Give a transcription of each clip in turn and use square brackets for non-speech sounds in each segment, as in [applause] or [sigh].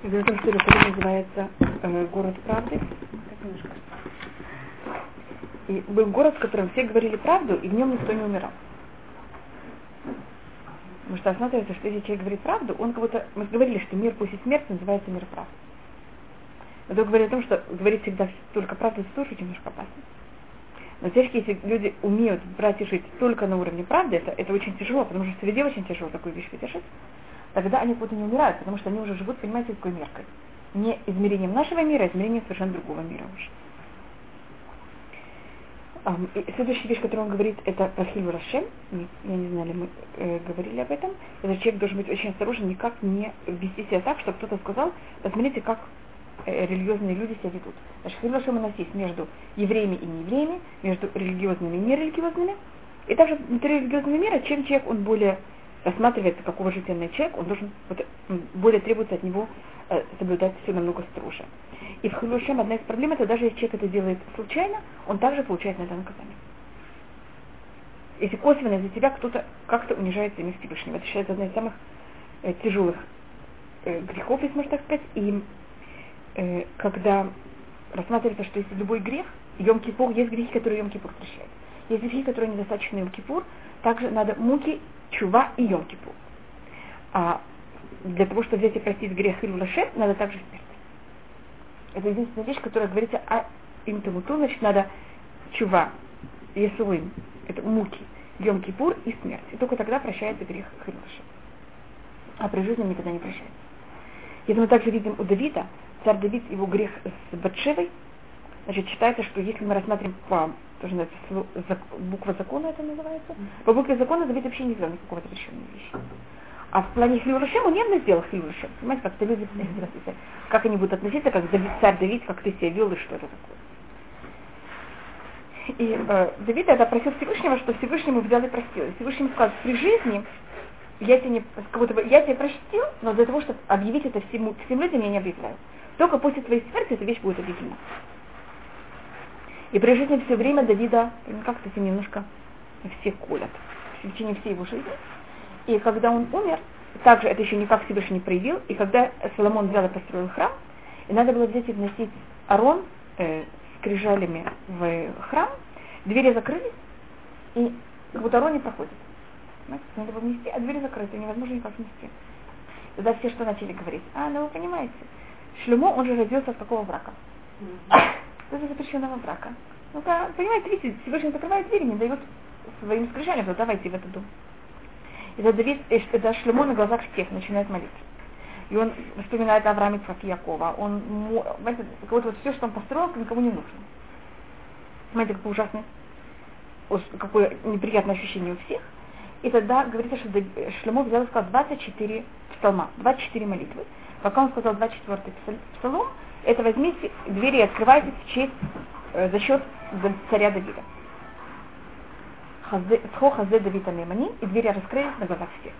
В что Иерусалим называется э, город правды. И был город, в котором все говорили правду, и в нем никто не умирал. Потому что осматривается, что если человек говорит правду, он как будто... Мы говорили, что мир после смерти называется мир правды. Это говорит о том, что говорить всегда только правду, тоже немножко опасно. Но теперь, если люди умеют брать и жить только на уровне правды, это, это очень тяжело, потому что среди очень тяжело такую вещь выдержать, тогда они будто не умирают, потому что они уже живут, понимаете, такой меркой. Не измерением нашего мира, а измерением совершенно другого мира уже. И следующая вещь, которую он говорит, это про Хилу Рашем. Я не знали, мы э, говорили об этом. Этот человек должен быть очень осторожен, никак не вести себя так, чтобы кто-то сказал, посмотрите, как э, религиозные люди себя ведут. Значит, Хилу Рашем у нас есть между евреями и неевреями, между религиозными и нерелигиозными. И также внутри религиозного мира, чем человек, он более рассматривается как уважительный человек, он должен вот, более требуется от него э, соблюдать все намного строже. И в Хилушем одна из проблем, это даже если человек это делает случайно, он также получает на это наказание. Если косвенно из-за тебя кто-то как-то унижает имя Всевышнего. Это считается одной из самых э, тяжелых э, грехов, если можно так сказать. И э, когда рассматривается, что если любой грех, Йом-Кипур, есть грехи, которые Йом-Кипур прощает. Есть грехи, которые недостаточно Йом-Кипур, также надо муки, чува и Йом-Кипур. А для того, чтобы взять и простить грех или лошадь, надо также смерть. Это единственная вещь, которая говорится о интамуту, значит, надо чува, есуим, это муки, Йом Кипур и смерть. И только тогда прощается грех Хилуша. А при жизни никогда не прощается. Это мы также видим у Давида, царь Давид, его грех с Батшевой, значит, считается, что если мы рассматриваем по тоже называется, буква закона это называется, по букве закона Давид вообще не сделал никакого запрещенной вещи. А в плане Хилюрашем он явно сделал Хилюрашем. Понимаете, как-то люди, [laughs] как они будут относиться, как Давид, царь Давид, как ты себя вел и что это такое. И э, Давид это просил Всевышнего, что Всевышнему взял и простил. И Всевышний сказал, при жизни я тебе, не, как будто бы, я тебя простил, но для того, чтобы объявить это всему, всем людям, я не объявляю. Только после твоей смерти эта вещь будет объявлена. И при жизни все время Давида как-то этим немножко все колят в течение всей его жизни. И когда он умер, также это еще никак Всевышний не проявил, и когда Соломон взял и построил храм, и надо было взять и вносить арон э, с крижалями в храм, двери закрылись, и как будто арон не проходит. Надо было внести, а двери закрыты, невозможно никак внести. Тогда все что начали говорить? А, ну вы понимаете, Шлюмо, он же родился от какого брака? Это запрещенного брака. Ну-ка, понимаете, видите, Всевышний закрывает двери, не дает своим скрижалям, ну давайте в этот дом. И тогда, Давид, когда Шлемо на глазах всех начинает молиться. И он вспоминает Авраама, как Якова. Он, знаете, вот, вот все, что он построил, никому не нужно. Смотрите, какое ужасное, какое неприятное ощущение у всех. И тогда говорится, что Шлемо взял и сказал 24 псалма, 24 молитвы. Пока он сказал 24 псалом, это возьмите двери и открывайте в честь, э, за счет царя Давида. Схо хазе Давида Мемани, и двери раскрылись на глазах всех.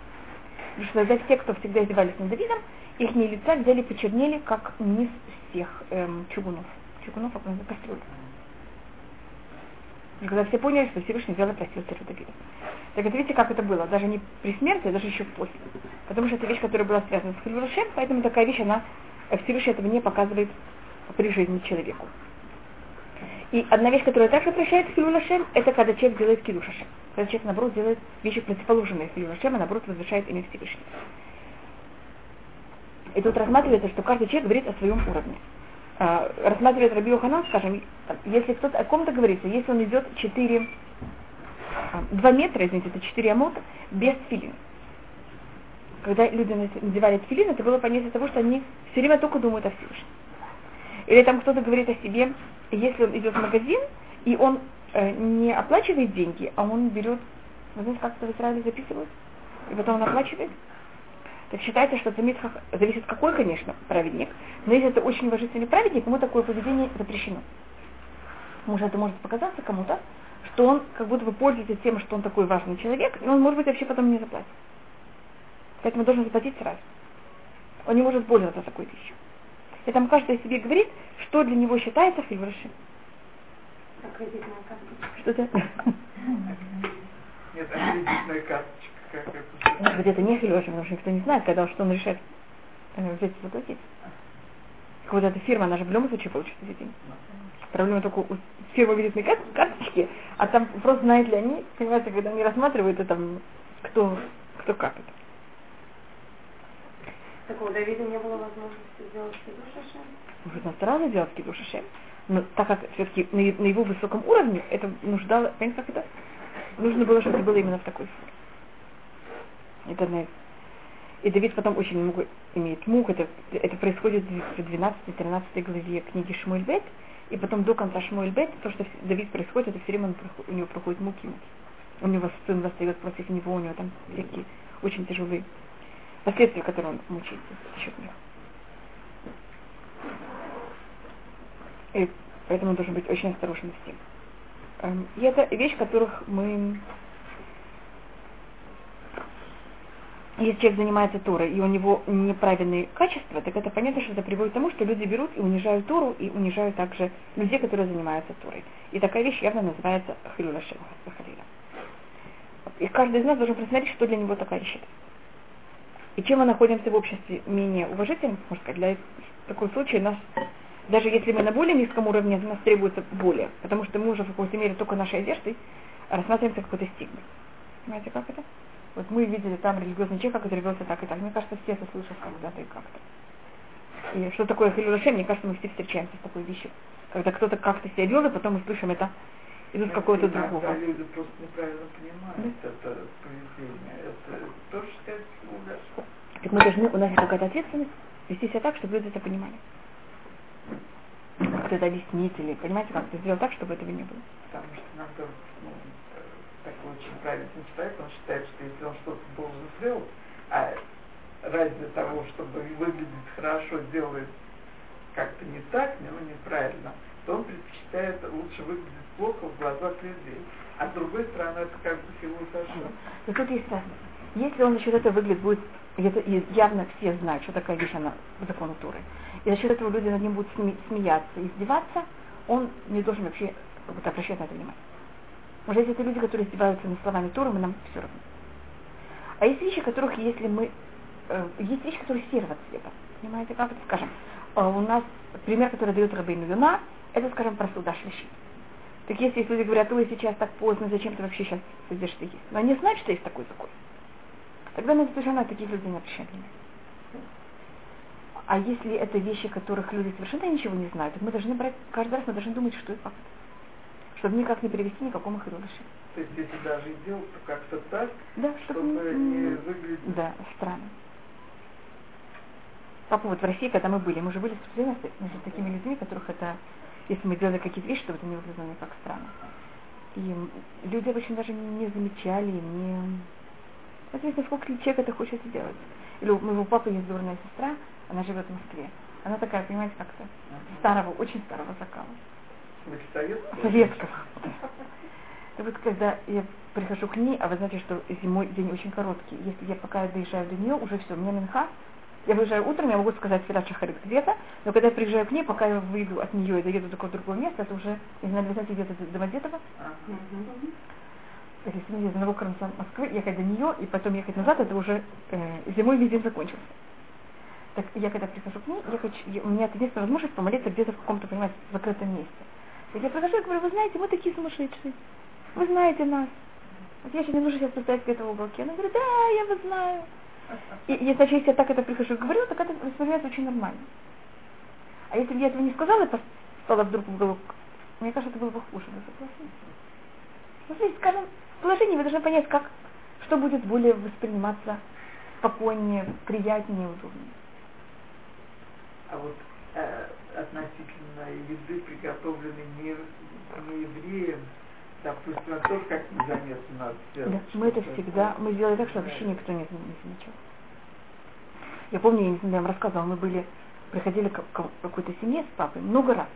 Потому что тогда все, кто всегда издевались над Давидом, их лица взяли почернели, как низ всех эм, чугунов. Чугунов, как называется, кастрюль. Когда все поняли, что Всевышний взял и простил царя Давида. Так это видите, как это было, даже не при смерти, а даже еще после. Потому что это вещь, которая была связана с Хилюшем, поэтому такая вещь, она Всевышний этого не показывает при жизни человеку. И одна вещь, которая также прощает Хилюлашем, это когда человек делает Килюшашем. Когда человек, наоборот, делает вещи противоположные Хилюлашем, а наоборот возвышает имя Всевышнего. И тут рассматривается, что каждый человек говорит о своем уровне. А, рассматривает Раби Ханан, скажем, если кто-то о ком-то говорится, если он идет 4, 2 а, метра, извините, это 4 амота, без филина. Когда люди надевали филин, это было понятие того, что они все время только думают о Всевышнем. Или там кто-то говорит о себе, если он идет в магазин, и он э, не оплачивает деньги, а он берет, вы знаете, как это в Израиле записывают, и потом он оплачивает, так считается, что от зависит какой, конечно, праведник, но если это очень уважительный праведник, ему такое поведение запрещено. Может, это может показаться кому-то, что он как будто бы пользуется тем, что он такой важный человек, и он, может быть, вообще потом не заплатит. Поэтому должен заплатить сразу. Он не может пользоваться такой вещью. И там каждый себе говорит, что для него считается хилврашем. Что это? Нет, кредитная карточка. Может быть, это не хилврашем, потому что никто не знает, когда что он решает. э, взять и заплатить. Вот эта фирма, она же в любом случае получит эти деньги. Проблема только у фирмы кар- карточки, а там просто знают ли они, понимаете, когда они рассматривают это, там, кто, кто как это. Так у Давида не было возможности сделать кидуш Ашем? Может, он старался делать кидуш Ашем, но так как все-таки на, на его высоком уровне это нуждало, понимаете, как это? Нужно было, чтобы это было именно в такой форме. Это на и Давид потом очень много имеет мук. Это, это происходит в 12-13 главе книги Шмуэль Бет. И потом до конца Шмуэль Бет, то, что Давид происходит, это все время у него проходит муки. муки. У него сын восстает против него, у него там всякие очень тяжелые последствия, которые он мучается за счет них. И поэтому он должен быть очень осторожным с тем. Эм, и это вещь, которых мы если человек занимается Торой, и у него неправильные качества, так это понятно, что это приводит к тому, что люди берут и унижают Тору, и унижают также людей, которые занимаются Торой. И такая вещь явно называется Хилюля Халиля. И каждый из нас должен посмотреть, что для него такая вещь. И чем мы находимся в обществе менее уважительным, можно сказать, для такого случая нас, даже если мы на более низком уровне, нас требуется более, потому что мы уже в какой-то мере только нашей одеждой рассматриваемся какой-то стигмой. Понимаете, как это? Вот мы видели там религиозный человек, который велся так и так. Мне кажется, все это слышат когда-то и как-то. И что такое хилюрашем, мне кажется, мы все встречаемся с такой вещью. Когда кто-то как-то себя вел, и потом мы слышим это идут какого-то другого. люди просто неправильно понимают да. это поведение. Это тоже считается хилюрашем. Так мы должны, у нас есть какая-то ответственность вести себя так, чтобы люди это понимали. Как-то это объяснить или, понимаете, как-то сделать так, чтобы этого не было. Потому что иногда ну, такой очень правильный человек, он считает, что если он что-то должен сделать, а ради того, чтобы выглядеть хорошо, делает как-то не так, ну, неправильно, то он предпочитает лучше выглядеть плохо в глазах людей. А с другой стороны, это как бы философия. Но тут есть разница. Если он за счет этого выглядит будет, явно все знают, что такая вещь, она закон Туры, и за счет этого люди над ним будут сме, смеяться издеваться, он не должен вообще вот, обращать на это внимание. Может, если это люди, которые издеваются над словами Торы, мы нам все равно. А есть вещи, которых, если мы... Э, есть вещи, которые серого цвета. Понимаете, как это, скажем, э, у нас пример, который дает Рабейну Юна, это, скажем, про суда шлищи. Так если, люди говорят, ой, сейчас так поздно, зачем ты вообще сейчас сидишь есть? Но они знают, что есть такой закон. Тогда мы совершенно таких людей не обращаем А если это вещи, которых люди совершенно ничего не знают, то мы должны брать, каждый раз мы должны думать, что это факт чтобы никак не привести никакому хидуше. То есть если даже делать, то как-то так, да, чтобы, чтобы не выглядеть... Да, странно. Папа, вот в России, когда мы были, мы же были между такими людьми, которых это, если мы делали какие-то вещи, чтобы это не выглядело никак странно. И люди очень даже не замечали, не... Это ведь насколько человек это хочет сделать. Или у моего папы есть дурная сестра, она живет в Москве. Она такая, понимаете, как-то старого, очень старого закала. Советского. И вот когда я прихожу к ней, а вы знаете, что зимой день очень короткий. Если я пока доезжаю до нее, уже все, у меня минха. Я выезжаю утром, я могу сказать Филат Шахарит где-то, но когда я приезжаю к ней, пока я выйду от нее и доеду до какого-то другого места, это уже, не знаю, знаете, где-то до Домодедово. Мне из одного конца Москвы ехать до нее и потом ехать назад, это уже э, зимой весь день закончился. Так я когда прихожу к ней, я хочу, у меня это единственная возможность помолиться где-то в каком-то, понимаете, закрытом месте. Так я прихожу и говорю, вы знаете, мы такие сумасшедшие. Вы знаете нас. Вот я еще не нужно сейчас поставить где-то в уголке. Она говорит, да, я вас знаю. И, и значит, если я так это прихожу и говорю, так это воспринимается очень нормально. А если бы я этого не сказала, и стала вдруг в уголок, мне кажется, это было бы хуже. Вы согласны? Смотрите, скажем, положение вы должны понять, как, что будет более восприниматься спокойнее, приятнее, удобнее. А вот э, относительно еды, приготовленной не, не евреем, допустим, это тоже как незаметно надо сделать. Да, мы это всегда, мы сделали так, что вообще никто не, не замечал. Я помню, я не знаю, я вам рассказывала, мы были, приходили к, к какой-то семье с папой много раз.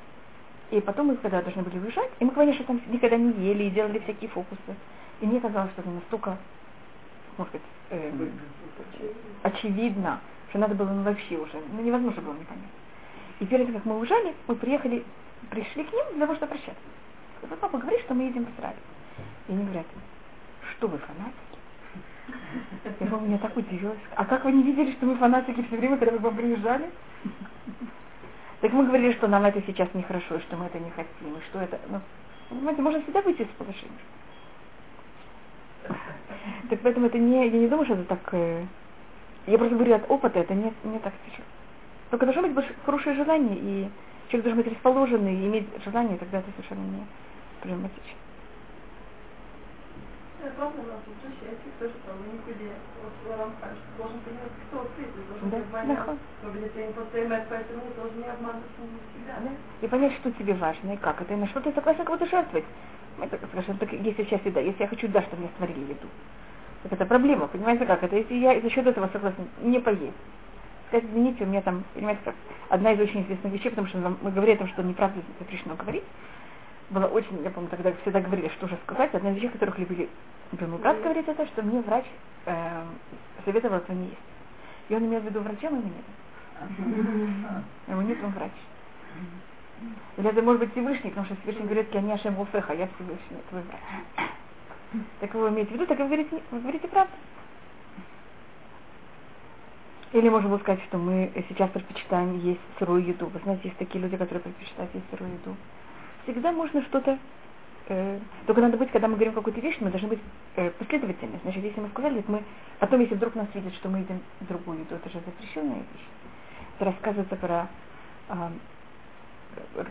И потом мы когда должны были уезжать, и мы, конечно, там никогда не ели и делали всякие фокусы. И мне казалось, что это настолько, может быть, э, очевидно, что надо было ну, вообще уже, ну невозможно было не понять. И перед тем, как мы уезжали, мы приехали, пришли к ним для того, чтобы прощаться. Сказал, папа говорит, что мы едем в Израиль. И они говорят, что вы фанатики? Я помню, меня так удивилась. А как вы не видели, что мы фанатики все время, когда мы к вам приезжали? Так мы говорили, что нам это сейчас нехорошо, что мы это не хотим, и что это... Ну, понимаете, можно всегда выйти из положения. Так поэтому это не... Я не думаю, что это так... Э, я просто говорю от опыта, это не, не так тяжело. Только должно быть хорошее желание, и человек должен быть расположенный, и иметь желание, тогда это совершенно не проблематично. Ты, ты должен Да? И понять, что тебе важно, и как это, и на что ты согласен кого-то жертвовать. Это, скажем, так, если сейчас еда, если я хочу, да, чтобы мне сварили еду. Так это проблема, понимаете как? Это если я за счет этого согласен не поесть. Сказать, извините, у меня там, понимаете как, одна из очень известных вещей, потому что мы говорили о том, что неправда запрещено говорить, было очень, я помню, тогда всегда говорили, что же сказать. Одна из вещей, которых любили мой брат говорит это, что мне врач э, советовал этого не есть. И он имел в виду врача, но нет. Ему нет, он врач. Или это может быть Всевышний, потому что Всевышний говорит, я не Ашем Уфеха, я Всевышний, твой врач. Так вы имеете в виду, так вы говорите, вы говорите правду. Или можем сказать, что мы сейчас предпочитаем есть сырую еду. Вы знаете, есть такие люди, которые предпочитают есть сырую еду. Всегда можно что-то э, только надо быть, когда мы говорим какую-то вещь, мы должны быть э, последовательны. Значит, если мы сказали, мы потом, если вдруг нас видят, что мы едим другую еду, это же запрещенная вещь. Это рассказывается про э,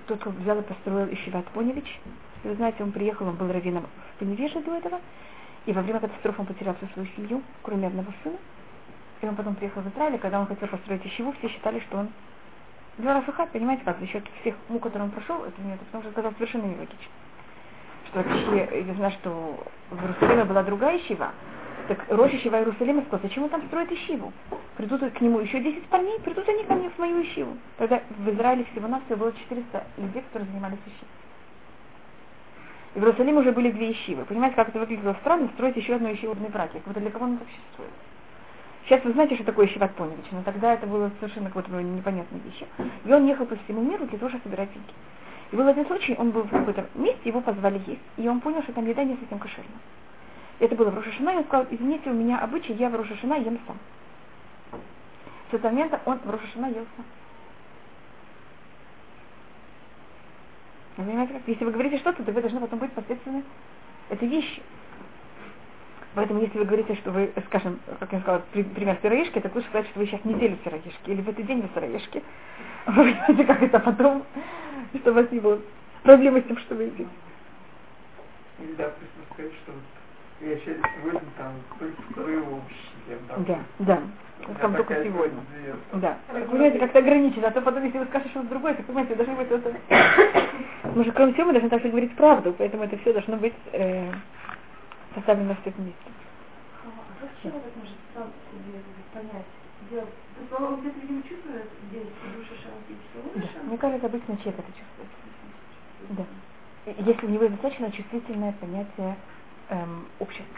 тот, кто взял и построил Ищеват Поневич. Вы знаете, он приехал, он был раввином в Поневеже до этого, и во время катастрофы он потерял всю свою семью, кроме одного сына. И он потом приехал в Израиль, и когда он хотел построить Ищеву, все считали, что он два раза хат, понимаете как, за счет всех мук, которые он прошел, это нет, потому что сказал совершенно нелогично что вообще, я знаю, что в Иерусалиме была другая ищева, так Роша Ищева Иерусалима сказал, зачем он там строит ищиву? Придут к нему еще 10 парней, придут они ко мне в мою ищиву. Тогда в Израиле всего нас было 400 людей, которые занимались ищивой. В Иерусалиме уже были две ищивы. Понимаете, как это выглядело странно, строить еще одну ищиву в браке. Как будто для кого он вообще строит? Сейчас вы знаете, что такое Ищеват Поневич, но тогда это было совершенно какой-то непонятной вещи. И он ехал по всему миру для того, чтобы собирать деньги. И был один случай, он был в каком-то месте, его позвали есть. И он понял, что там еда не совсем кошерная. Это было в Рошашина, и он сказал, извините, у меня обычай, я в Рошашина ем сам. С этого момента он в Рошашина ел сам. Вы понимаете, как? Если вы говорите что-то, то вы должны потом быть последственны этой вещи. Поэтому, если вы говорите, что вы, скажем, как я сказала, пример сыроежки, так лучше сказать, что вы сейчас неделю сыроежки, или в этот день вы сыроежки. [laughs] Вы понимаете, как это потом, что у вас не было проблемы с тем, что вы едите. Или, допустим, сказать, что я сейчас сегодня там только овощи ем. Да, да. Там только сегодня. Да. Вы понимаете, как-то ограничено, а то потом, если вы скажете что-то другое, то понимаете, должно быть это... [coughs] Мы же, кроме всего, мы должны также говорить правду, поэтому это все должно быть э, поставлено в этом месте. А как человек может сам себе понять, есть он где-то, видимо, чувствует действие души шалатического Да. Мне кажется, обычно человек это чувствует. Да. Если у него достаточно чувствительное понятие эм, общества.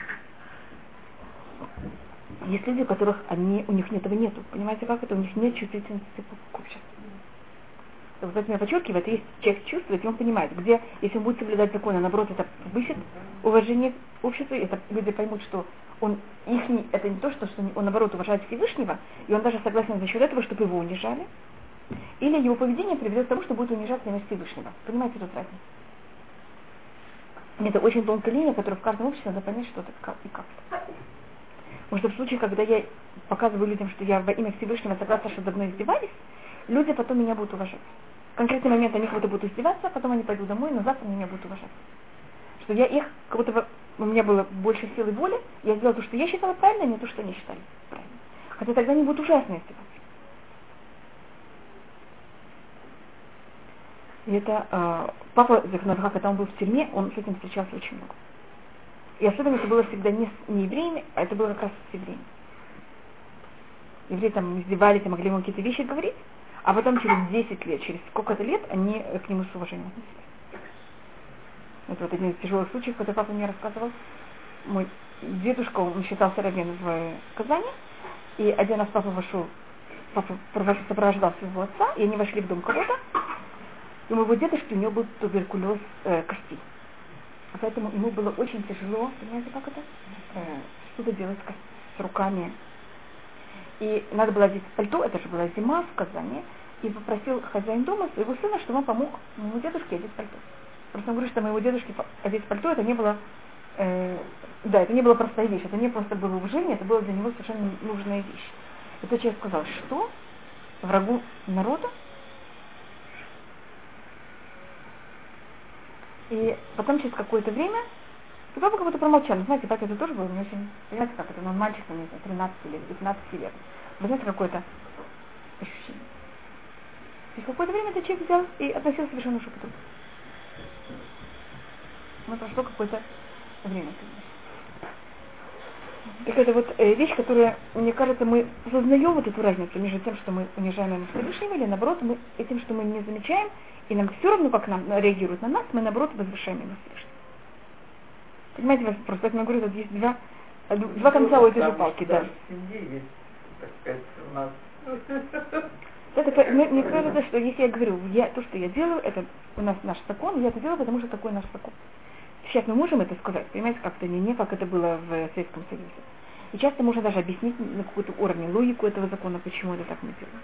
Есть люди, у которых они, у них этого нету. Понимаете, как это? У них нет чувствительности к обществу. Поэтому я подчеркиваю, это есть человек чувствует, и он понимает, где, если он будет соблюдать законы, наоборот, это повысит уважение общества, это люди поймут, что он их не, это не то, что, что он наоборот уважает Всевышнего, и он даже согласен за счет этого, чтобы его унижали, или его поведение приведет к тому, что будет унижаться имя Всевышнего. Понимаете тут разницу? Это очень тонкая линия, которую в каждом обществе надо понять, что это как и как. Потому что в случае, когда я показываю людям, что я во имя Всевышнего согласна, что давно издевались, люди потом меня будут уважать. В конкретный момент они как будто будут издеваться, а потом они пойдут домой, но завтра они меня будут уважать. Что я их, как будто у меня было больше силы воли, я сделала то, что я считала правильно, а не то, что они считали правильно. Хотя тогда они будут ужасно издеваться. И это э, папа Захнавха, когда он был в тюрьме, он с этим встречался очень много. И особенно это было всегда не с не евреями, а это было как раз с евреями. Евреи там издевались, могли ему какие-то вещи говорить, а потом через 10 лет, через сколько-то лет они к нему с уважением относились. Это вот один из тяжелых случаев, когда папа мне рассказывал. Мой дедушка, он считался раввином в Казани, и один раз папа вошел, папа сопровождал своего отца, и они вошли в дом кого-то, и у моего дедушки у него был туберкулез э, костей. Поэтому ему было очень тяжело, понимаете, как это? Э, что-то делать с руками. И надо было одеть пальто, это же была зима в Казани, и попросил хозяин дома своего сына, чтобы он помог моему дедушке одеть пальто. Просто он говорит, что моему дедушке одеть пальто, это не было, э, да, это не была простая вещь, это не просто было уважение, это было для него совершенно нужная вещь. И тот человек сказал, что врагу народа И потом через какое-то время и папа как будто промолчал. Знаете, папа это тоже было не очень... Понимаете, как это? Ну, он мальчик, там, не знаю, 13 лет, 15 лет. Вы знаете, какое-то ощущение. Через какое-то время этот человек взял и относился совершенно шепотом. Ну, прошло какое-то время, конечно. Так это вот э, вещь, которая, мне кажется, мы сознаем вот эту разницу между тем, что мы унижаем Всевышнего, или наоборот, мы этим, что мы не замечаем, и нам все равно, как нам реагируют на нас, мы наоборот возвышаем его Всевышнего. Понимаете, вас просто я говорю, тут есть два, два конца у этой же палки, да. есть, так сказать, у нас это, мне, мне кажется, что если я говорю, я, то, что я делаю, это у нас наш закон, я это делаю, потому что такой наш закон. Сейчас мы можем это сказать, понимаете, как-то не, не как это было в Советском Союзе. И часто можно даже объяснить на какой-то уровне логику этого закона, почему это так мы делаем.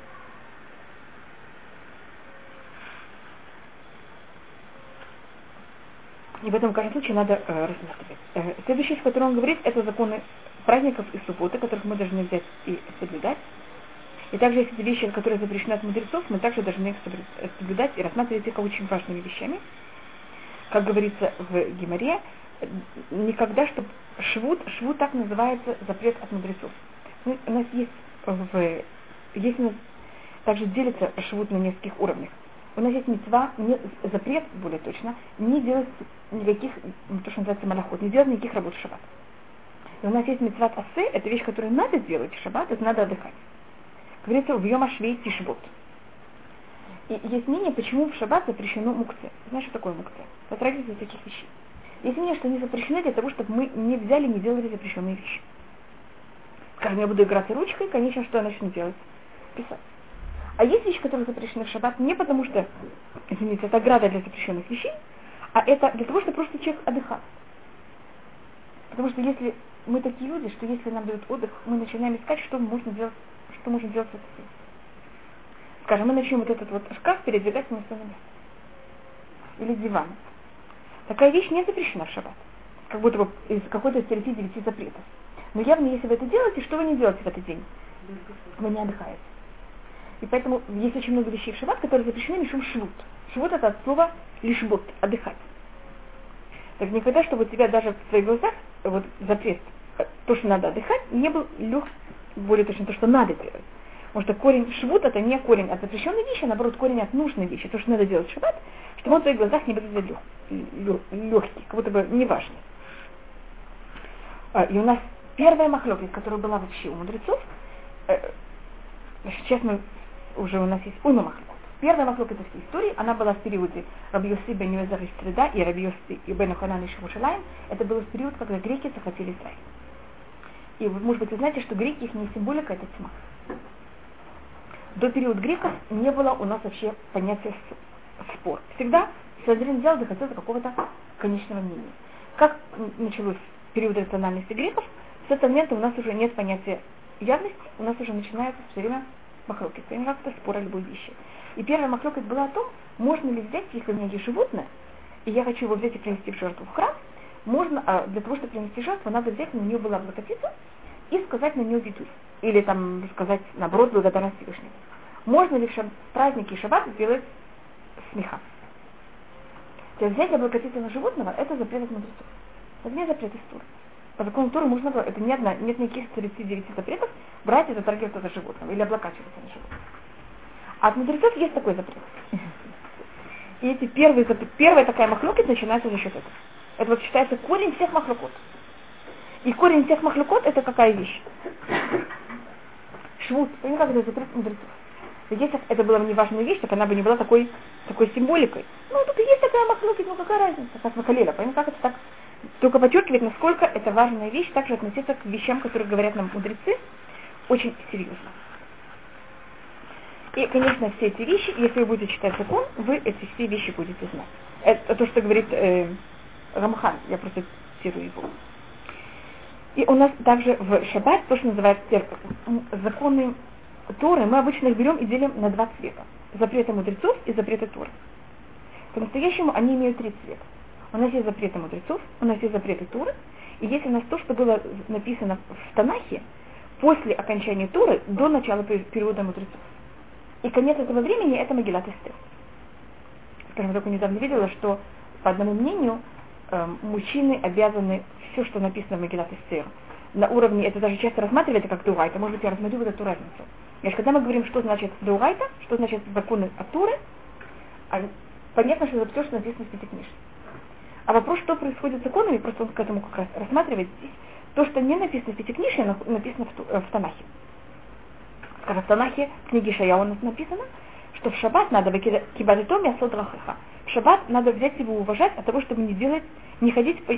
И в этом, каждом случае, надо э, рассматривать. Э, следующее, о котором он говорит, это законы праздников и субботы, которых мы должны взять и соблюдать. И также есть вещи, которые запрещены от мудрецов, мы также должны их соблюдать и рассматривать их как очень важными вещами. Как говорится в Гимаре, никогда, чтобы швуд, швуд так называется запрет от мудрецов. Ну, у нас есть в, есть у нас также делится швуд на нескольких уровнях. У нас есть мецва, не, запрет, более точно, не делать никаких, то, что называется малоход, не делать никаких работ в шаббат. И у нас есть мецват асе, это вещь, которую надо делать в шаббат, это надо отдыхать. Говорится в Йома Швей Тишбот. И есть мнение, почему в шаббат запрещено мукце. Знаешь, что такое мукце? Затрагивается таких вещей. Есть мнение, что они запрещены для того, чтобы мы не взяли, не делали запрещенные вещи. Скажем, я буду играть ручкой, конечно, что я начну делать? Писать. А есть вещи, которые запрещены в шаббат не потому, что, извините, это ограда для запрещенных вещей, а это для того, чтобы просто человек отдыхал. Потому что если мы такие люди, что если нам дают отдых, мы начинаем искать, что можно делать, что можно делать с этим. Скажем, мы начнем вот этот вот шкаф передвигать на свое место. Или диван. Такая вещь не запрещена в шаббат. Как будто бы из какой-то стереотип девяти запретов. Но явно, если вы это делаете, что вы не делаете в этот день? Вы не отдыхаете. И поэтому есть очень много вещей в шаббат, которые запрещены мишум швуд. Швуд это от слова лишбут, отдыхать. Так никогда, чтобы у тебя даже в своих глазах вот запрет, то, что надо отдыхать, не был лег, более точно то, что надо делать. Потому что корень швуд это не корень от запрещенной вещи, а наоборот корень от нужной вещи. То, что надо делать в шаббат, чтобы он в твоих глазах не был лег, легкий, как будто бы неважный. А, и у нас первая махлопис, которая была вообще у мудрецов, э, сейчас мы уже у нас есть уйма махлокот. Первая махлокот всей истории, она была в периоде Рабиоси бен Юэзар из Треда и Рабиоси и бен Ханан из Шамушалаем. Это было в период, когда греки захватили Израиль. И, может быть, вы знаете, что греки, их не символика, это тьма. До периода греков не было у нас вообще понятия спор. Всегда Садрин взял доходил до какого-то конечного мнения. Как началось период рациональности греков, с этого момента у нас уже нет понятия явности, у нас уже начинается все время махлокет. Как-то спор о любой вещи. И первая махлокет была о том, можно ли взять, если у меня есть животное, и я хочу его взять и принести в жертву в храм, можно, а для того, чтобы принести жертву, надо взять, на нее была облокотиться и сказать на нее виду. Или там сказать, наоборот, благодарность Всевышнему. Можно ли в шаб... праздники шаббат сделать смеха? То есть взять облокотиться на животного, это запрет от мудрецов. Это не запрет Туры. По закону Торы можно это не одна, нет никаких 39 запретов, брать и затрагиваться за животным или облокачиваться на животном. А от мудрецов есть такой запрет. И эти первые, первая такая махлокит начинается за счет этого. Это вот считается корень всех махлокот. И корень всех махлокот это какая вещь? Швуд. Понимаете, как это запрет мудрецов? Если это была не важная вещь, так она бы не была такой, такой символикой. Ну, тут и есть такая махлокит, ну какая разница, как Макалела. Понимаете, как это так только подчеркивает, насколько это важная вещь, также относиться к вещам, которые говорят нам мудрецы, очень серьезно. И, конечно, все эти вещи, если вы будете читать закон, вы эти все вещи будете знать. Это то, что говорит э, Рамхан, я просто цитирую его. И у нас также в шаббат то, что называется законы Торы, мы обычно их берем и делим на два цвета. Запреты мудрецов и запреты Торы. По-настоящему они имеют три цвета. У нас есть запреты мудрецов, у нас есть запреты Торы, и есть у нас то, что было написано в Танахе после окончания Торы до начала периода мудрецов. И конец этого времени это Магилат Эстер. Скажем, только недавно видела, что по одному мнению э, мужчины обязаны все, что написано в Магилат Эстер, на уровне, это даже часто рассматривается как Дурайта, может быть, я рассмотрю вот эту разницу. Значит, когда мы говорим, что значит Дурайта, что значит законы от Туры, а понятно, что это все, что написано в Пятикнижии. А вопрос, что происходит с законами, просто он к этому как раз рассматривает здесь. То, что не написано в Пятикнижии, написано в, э, в Танахе. Скажем, в Танахе, в книге Шаяу написано, что в шаббат надо кибадитом и асодрахаха. В шаббат надо взять его уважать от того, чтобы не делать, не ходить по,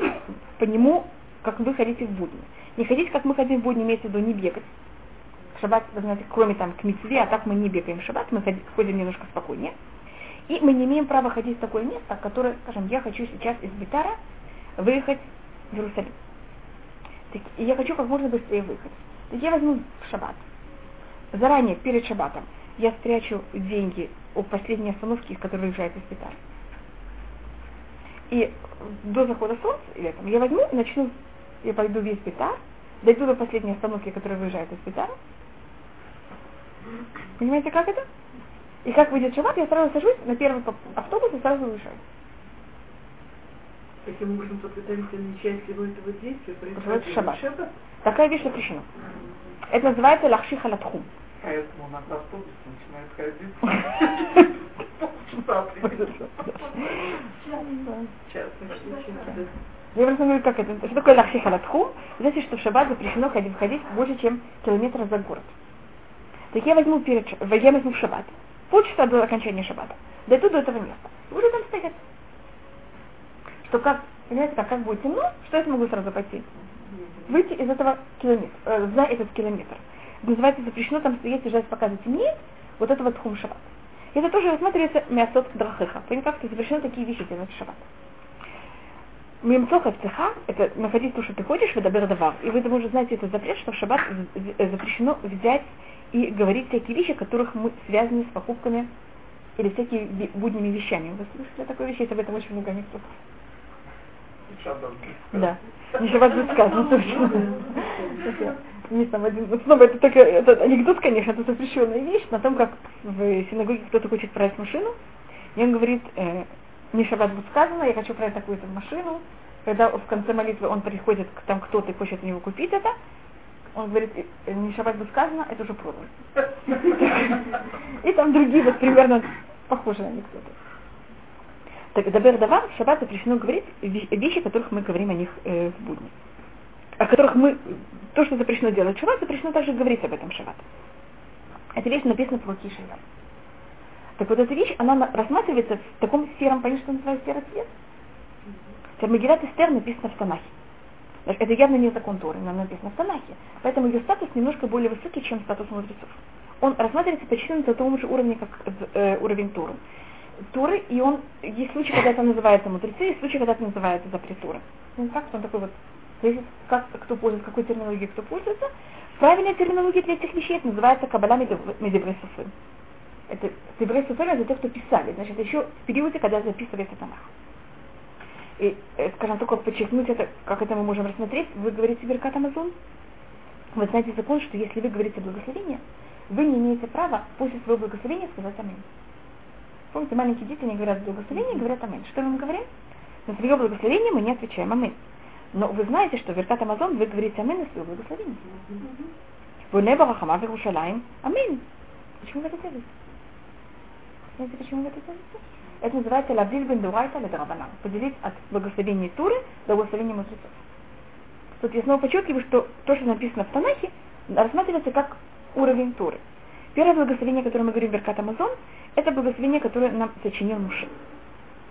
по нему, как вы ходите в будни. Не ходить, как мы ходим в будни, имеется в виду не бегать. В шаббат, вы знаете, кроме там к митцве, а так мы не бегаем в шаббат, мы ходим немножко спокойнее. И мы не имеем права ходить в такое место, которое, скажем, я хочу сейчас из Битара выехать в Иерусалим. Так, и я хочу как можно быстрее выехать. Так я возьму в шаббат. Заранее, перед шаббатом, я спрячу деньги у последней остановки, из которой выезжает из Битара. И до захода солнца, или там, я возьму и начну, я пойду весь Битар, дойду до последней остановки, которая выезжает из Битара. Понимаете, как это? И как выйдет шаббат, я сразу сажусь на первый автобус и сразу уезжаю. Таким образом, подготовительная часть всего этого действия происходит в шаббат. шаббат. Такая вещь запрещена. Это называется лахши халатхум. Поэтому у нас автобус начинает ходить. Я просто говорю, как это, что такое лахши халатхум? Знаете, что в шаббат запрещено ходить, ходить больше, чем километр за город. Так я возьму перед, я возьму в шаббат полчаса до окончания шаббата. Дойду до этого места. Буду там стоять. Что как, понимаете, как, как будет темно, что я смогу сразу пойти? Выйти из этого километра, э, за этот километр. Называется запрещено там стоять и пока затемнеет, вот это вот хум шаббат. Это тоже рассматривается мясот драхыха. Понимаете, как запрещено такие вещи делать в шаббат. Мимцоха цеха – это находить то, что ты хочешь, в дабер давар. И вы, уже знаете, это запрет, что в шаббат запрещено взять и говорить всякие вещи, которых мы связаны с покупками или всякими будними вещами. Вы слышали о такой вещи? Есть об этом очень много анекдотов. Да. Не шаббат будет сказано, точно. Есть там один, снова это только это анекдот, конечно, это запрещенная вещь, на том, как в синагоге кто-то хочет продать машину, и он говорит, э, не шаббат будет сказано, я хочу продать такую-то машину, когда в конце молитвы он приходит, там кто-то хочет у него купить это, он говорит, не шаббат бы сказано, это уже продано. И там другие вот примерно похожие анекдоты. Так, Дабер Давар, в шаббат запрещено говорить вещи, о которых мы говорим о них э, в будни. О которых мы, то, что запрещено делать в шаббат, запрещено также говорить об этом в шаббат. Эта вещь написана в Луки Шайдам. Так вот эта вещь, она рассматривается в таком сером, понятно, что называется серый цвет. Магилат Эстер написано в Танахе. Это явно не закон Торы, нам написано в Танахе. Поэтому ее статус немножко более высокий, чем статус мудрецов. Он рассматривается почти на том же уровне, как э, уровень Торы. Торы, и он, есть случаи, когда это называется мудрецы, есть случаи, когда это называется запрет Торы. Ну, так, он такой вот, зависит, как, кто пользуется, какой терминологией кто пользуется. Правильная терминология для этих вещей это называется кабаля медебресуфы. Это медебресуфы это те, кто писали, значит, еще в периоде, когда записывается Танах и, э, скажем, только подчеркнуть это, как это мы можем рассмотреть, вы говорите Беркат Амазон, вы знаете закон, что если вы говорите благословение, вы не имеете права после своего благословения сказать Амин. Помните, маленькие дети не говорят благословение, говорят Амин. Что мы им говорим? На свое благословение мы не отвечаем Амин. Но вы знаете, что в Беркат Амазон вы говорите Амин на свое благословение. Вы не Барахама Верушалаем. Амин. Почему вы это делаете? Знаете, почему это делаете? Это называется лавдиль бен дурайта ледрабанан. Поделить от благословения Туры до благословения мудрецов. Тут я снова подчеркиваю, что то, что написано в Танахе, рассматривается как уровень Туры. Первое благословение, которое мы говорим Беркат Амазон, это благословение, которое нам сочинил Муше.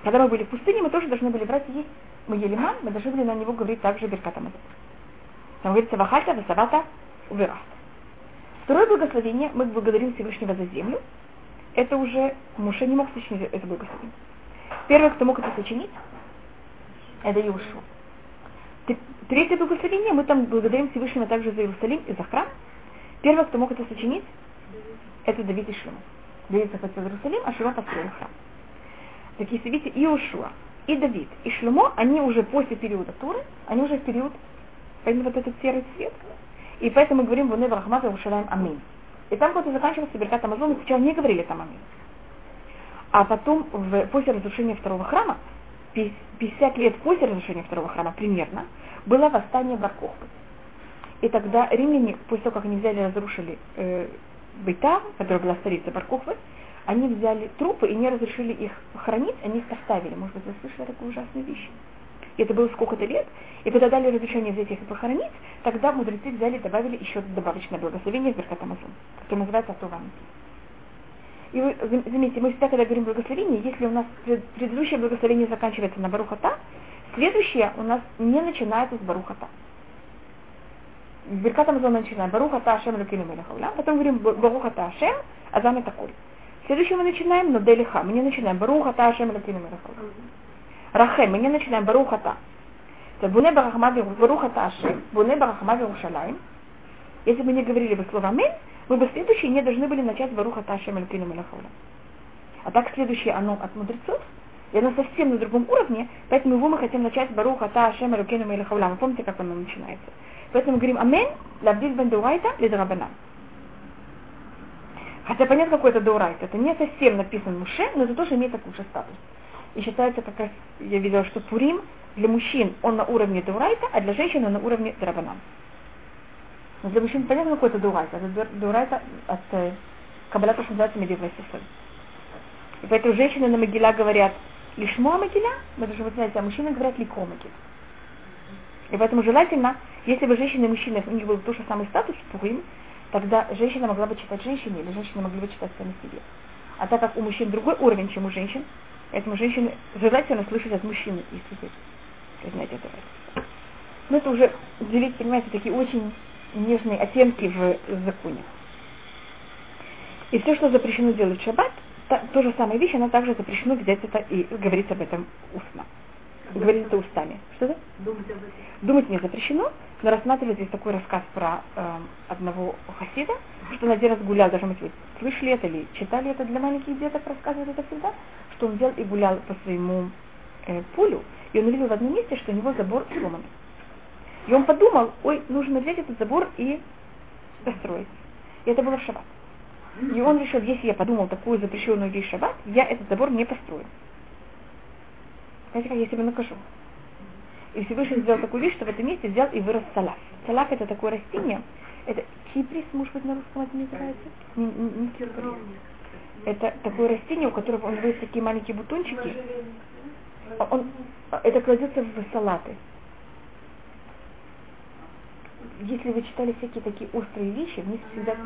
Когда мы были в пустыне, мы тоже должны были брать и есть. Мы ели ман, мы должны были на него говорить также Беркат Амазон. Там говорится Вахальта, Васавата, Увераст. Второе благословение, мы благодарим Всевышнего за землю, это уже Муше не мог сочинить это благословение. Первый, кто мог это сочинить, это Иошуа. Третье благословение, мы там благодарим Всевышнего также за Иерусалим и за храм. Первый, кто мог это сочинить, это Давид и Шлема. Давид захватил Иерусалим, а Шлема построил храм. Так если видите, и Ушуа, и Давид, и Шлемо, они уже после периода Туры, они уже в период, поэтому вот этот серый цвет. И поэтому мы говорим в Унева Рахмата Ушалаем Амин. И там, когда заканчивался Беркат Амазон, мы сначала не говорили там Амин. А потом, в, после разрушения второго храма, 50 лет после разрушения второго храма примерно, было восстание Баркохвы. И тогда римляне, после того, как они взяли и разрушили э, Бейта, которая была столица Баркохвы, они взяли трупы и не разрешили их хранить, они их оставили. Может быть, вы слышали такую ужасную вещь? И это было сколько-то лет. И когда дали разрешение взять их и похоронить, тогда мудрецы взяли и добавили еще добавочное благословение в Беркат Амазон, которое называется Атуван. И вы заметьте, мы всегда, когда говорим благословение, если у нас предыдущее благословение заканчивается на Барухата, следующее у нас не начинается с Барухата. Беркат Амазон начинаем Барухата Ашем Лукину Мелехауля, потом говорим Барухата Ашем, Азам и Такуль. Следующее мы начинаем Наделиха, мы не начинаем Барухата Ашем Лукину Мелехауля. Рахем, мы не начинаем Барухата. Буне Барухата Ашем, Буне Барахама Иерушалаем. Если бы не говорили бы слово Амин, мы бы следующие не должны были начать Баруха Ташем Элькину Мелахауля. А так следующее оно от мудрецов, и оно совсем на другом уровне, поэтому его мы хотим начать Баруха Ташем Элькину Мелахауля. Вы помните, как оно начинается? Поэтому говорим Амен, Лабдиль Бен Деурайта, Лидрабанан. Хотя понятно, какой это Деурайта. Это не совсем написан Муше, но это тоже имеет такой же статус. И считается, как раз я видела, что Пурим для мужчин он на уровне Деурайта, а для женщин он на уровне Драбанан. Но для мужчин понятно, какой это дурайта. Это дурайта от э, Каббалата, что называется И поэтому женщины на могила говорят лишмо могиля, мы должны вы знаете, а мужчины говорят лико могиль. И поэтому желательно, если бы женщины и мужчины, у них был тот же самый статус, пугим, тогда женщина могла бы читать женщине, или женщины могли бы читать сами себе. А так как у мужчин другой уровень, чем у женщин, поэтому женщины желательно слышать от мужчины, если вы знаете это. Но это уже, понимаете, такие очень нежные оттенки в законе. И все, что запрещено делать в шаббат, та, то же самое вещь, она также запрещено взять это и говорить об этом устно. Говорить это устами. Что это? Думать. Думать не запрещено, но рассматривать здесь такой рассказ про э, одного хасида, что он один раз гулял, даже мы слышали это или читали это для маленьких деток, рассказывают это всегда, что он взял и гулял по своему э, полю, и он увидел в одном месте, что у него забор сломанный. И он подумал, ой, нужно взять этот забор и построить. И это было в шаббат. И он решил, если я подумал такую запрещенную вещь шаббат, я этот забор не построю. Знаете, как я себя накажу? И Всевышний сделал такую вещь, что в этом месте взял и вырос салаф. Салаф это такое растение, это киприс, может быть, на русском это называется? Не, не, не киприс. Это такое растение, у которого него есть такие маленькие бутончики. Он, это кладется в салаты если вы читали всякие такие острые вещи, вниз всегда...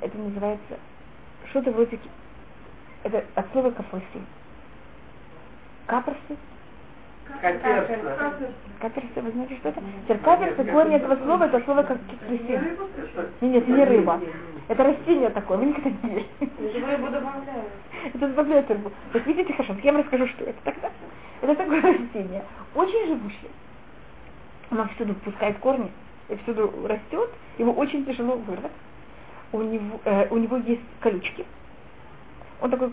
Это называется что-то вроде... Это от слова кафоси. Каперсы? Каперсы, вы знаете, что это? Теперь каперсы, корень этого слова, это слово как кипресин. Нет, нет, не рыба. Это растение такое, вы никогда не видели. Это добавляют рыбу. Вот видите, хорошо, я вам расскажу, что это тогда. Это такое растение, очень живущее оно всюду пускает корни и всюду растет, его очень тяжело вырвать. У него, э, у него есть колючки. Он такой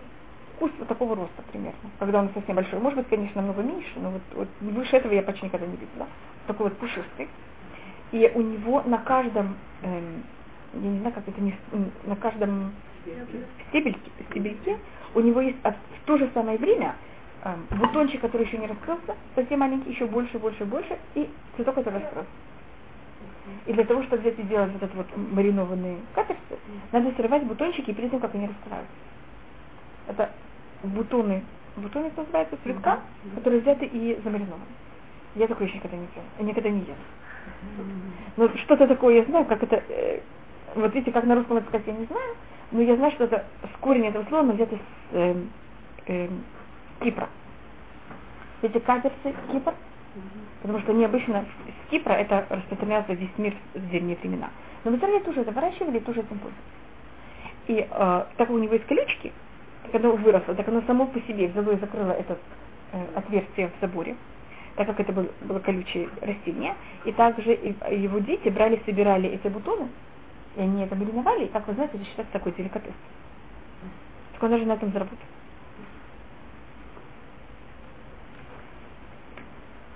куст вот такого роста примерно, когда он совсем большой. Может быть, конечно, намного меньше, но вот, вот выше этого я почти никогда не видела. Такой вот пушистый. И у него на каждом, эм, я не знаю, как это, не, на каждом стебельке, стебельке у него есть в то же самое время э, бутончик, который еще не раскрылся, совсем маленький, еще больше, больше, больше, и цветок который раскрылся. И для того, чтобы взять и делать вот это вот маринованные каперсы, надо срывать бутончики перед тем, как они раскрываются. Это бутоны, бутоны называется, цветка, которые взяты и замаринованы. Я такое еще никогда не делала, никогда не ела. Но что-то такое я знаю, как это, э, вот видите, как на русском это сказать, я не знаю, но я знаю, что это с корень этого слова, но взято с э, э, Кипра. Эти каперсы Кипр, потому что необычно с Кипра это распространяется весь мир в древние времена. Но в Израиле тоже это выращивали, тоже этим пользовались. И э, так у него есть колючки, так оно выросло, так оно само по себе и закрыло это э, отверстие в заборе. так как это было, было колючее растение, и также его дети брали, собирали эти бутоны, и они это мариновали, и, как вы знаете, это считается такой деликатес. Так он даже на этом заработал.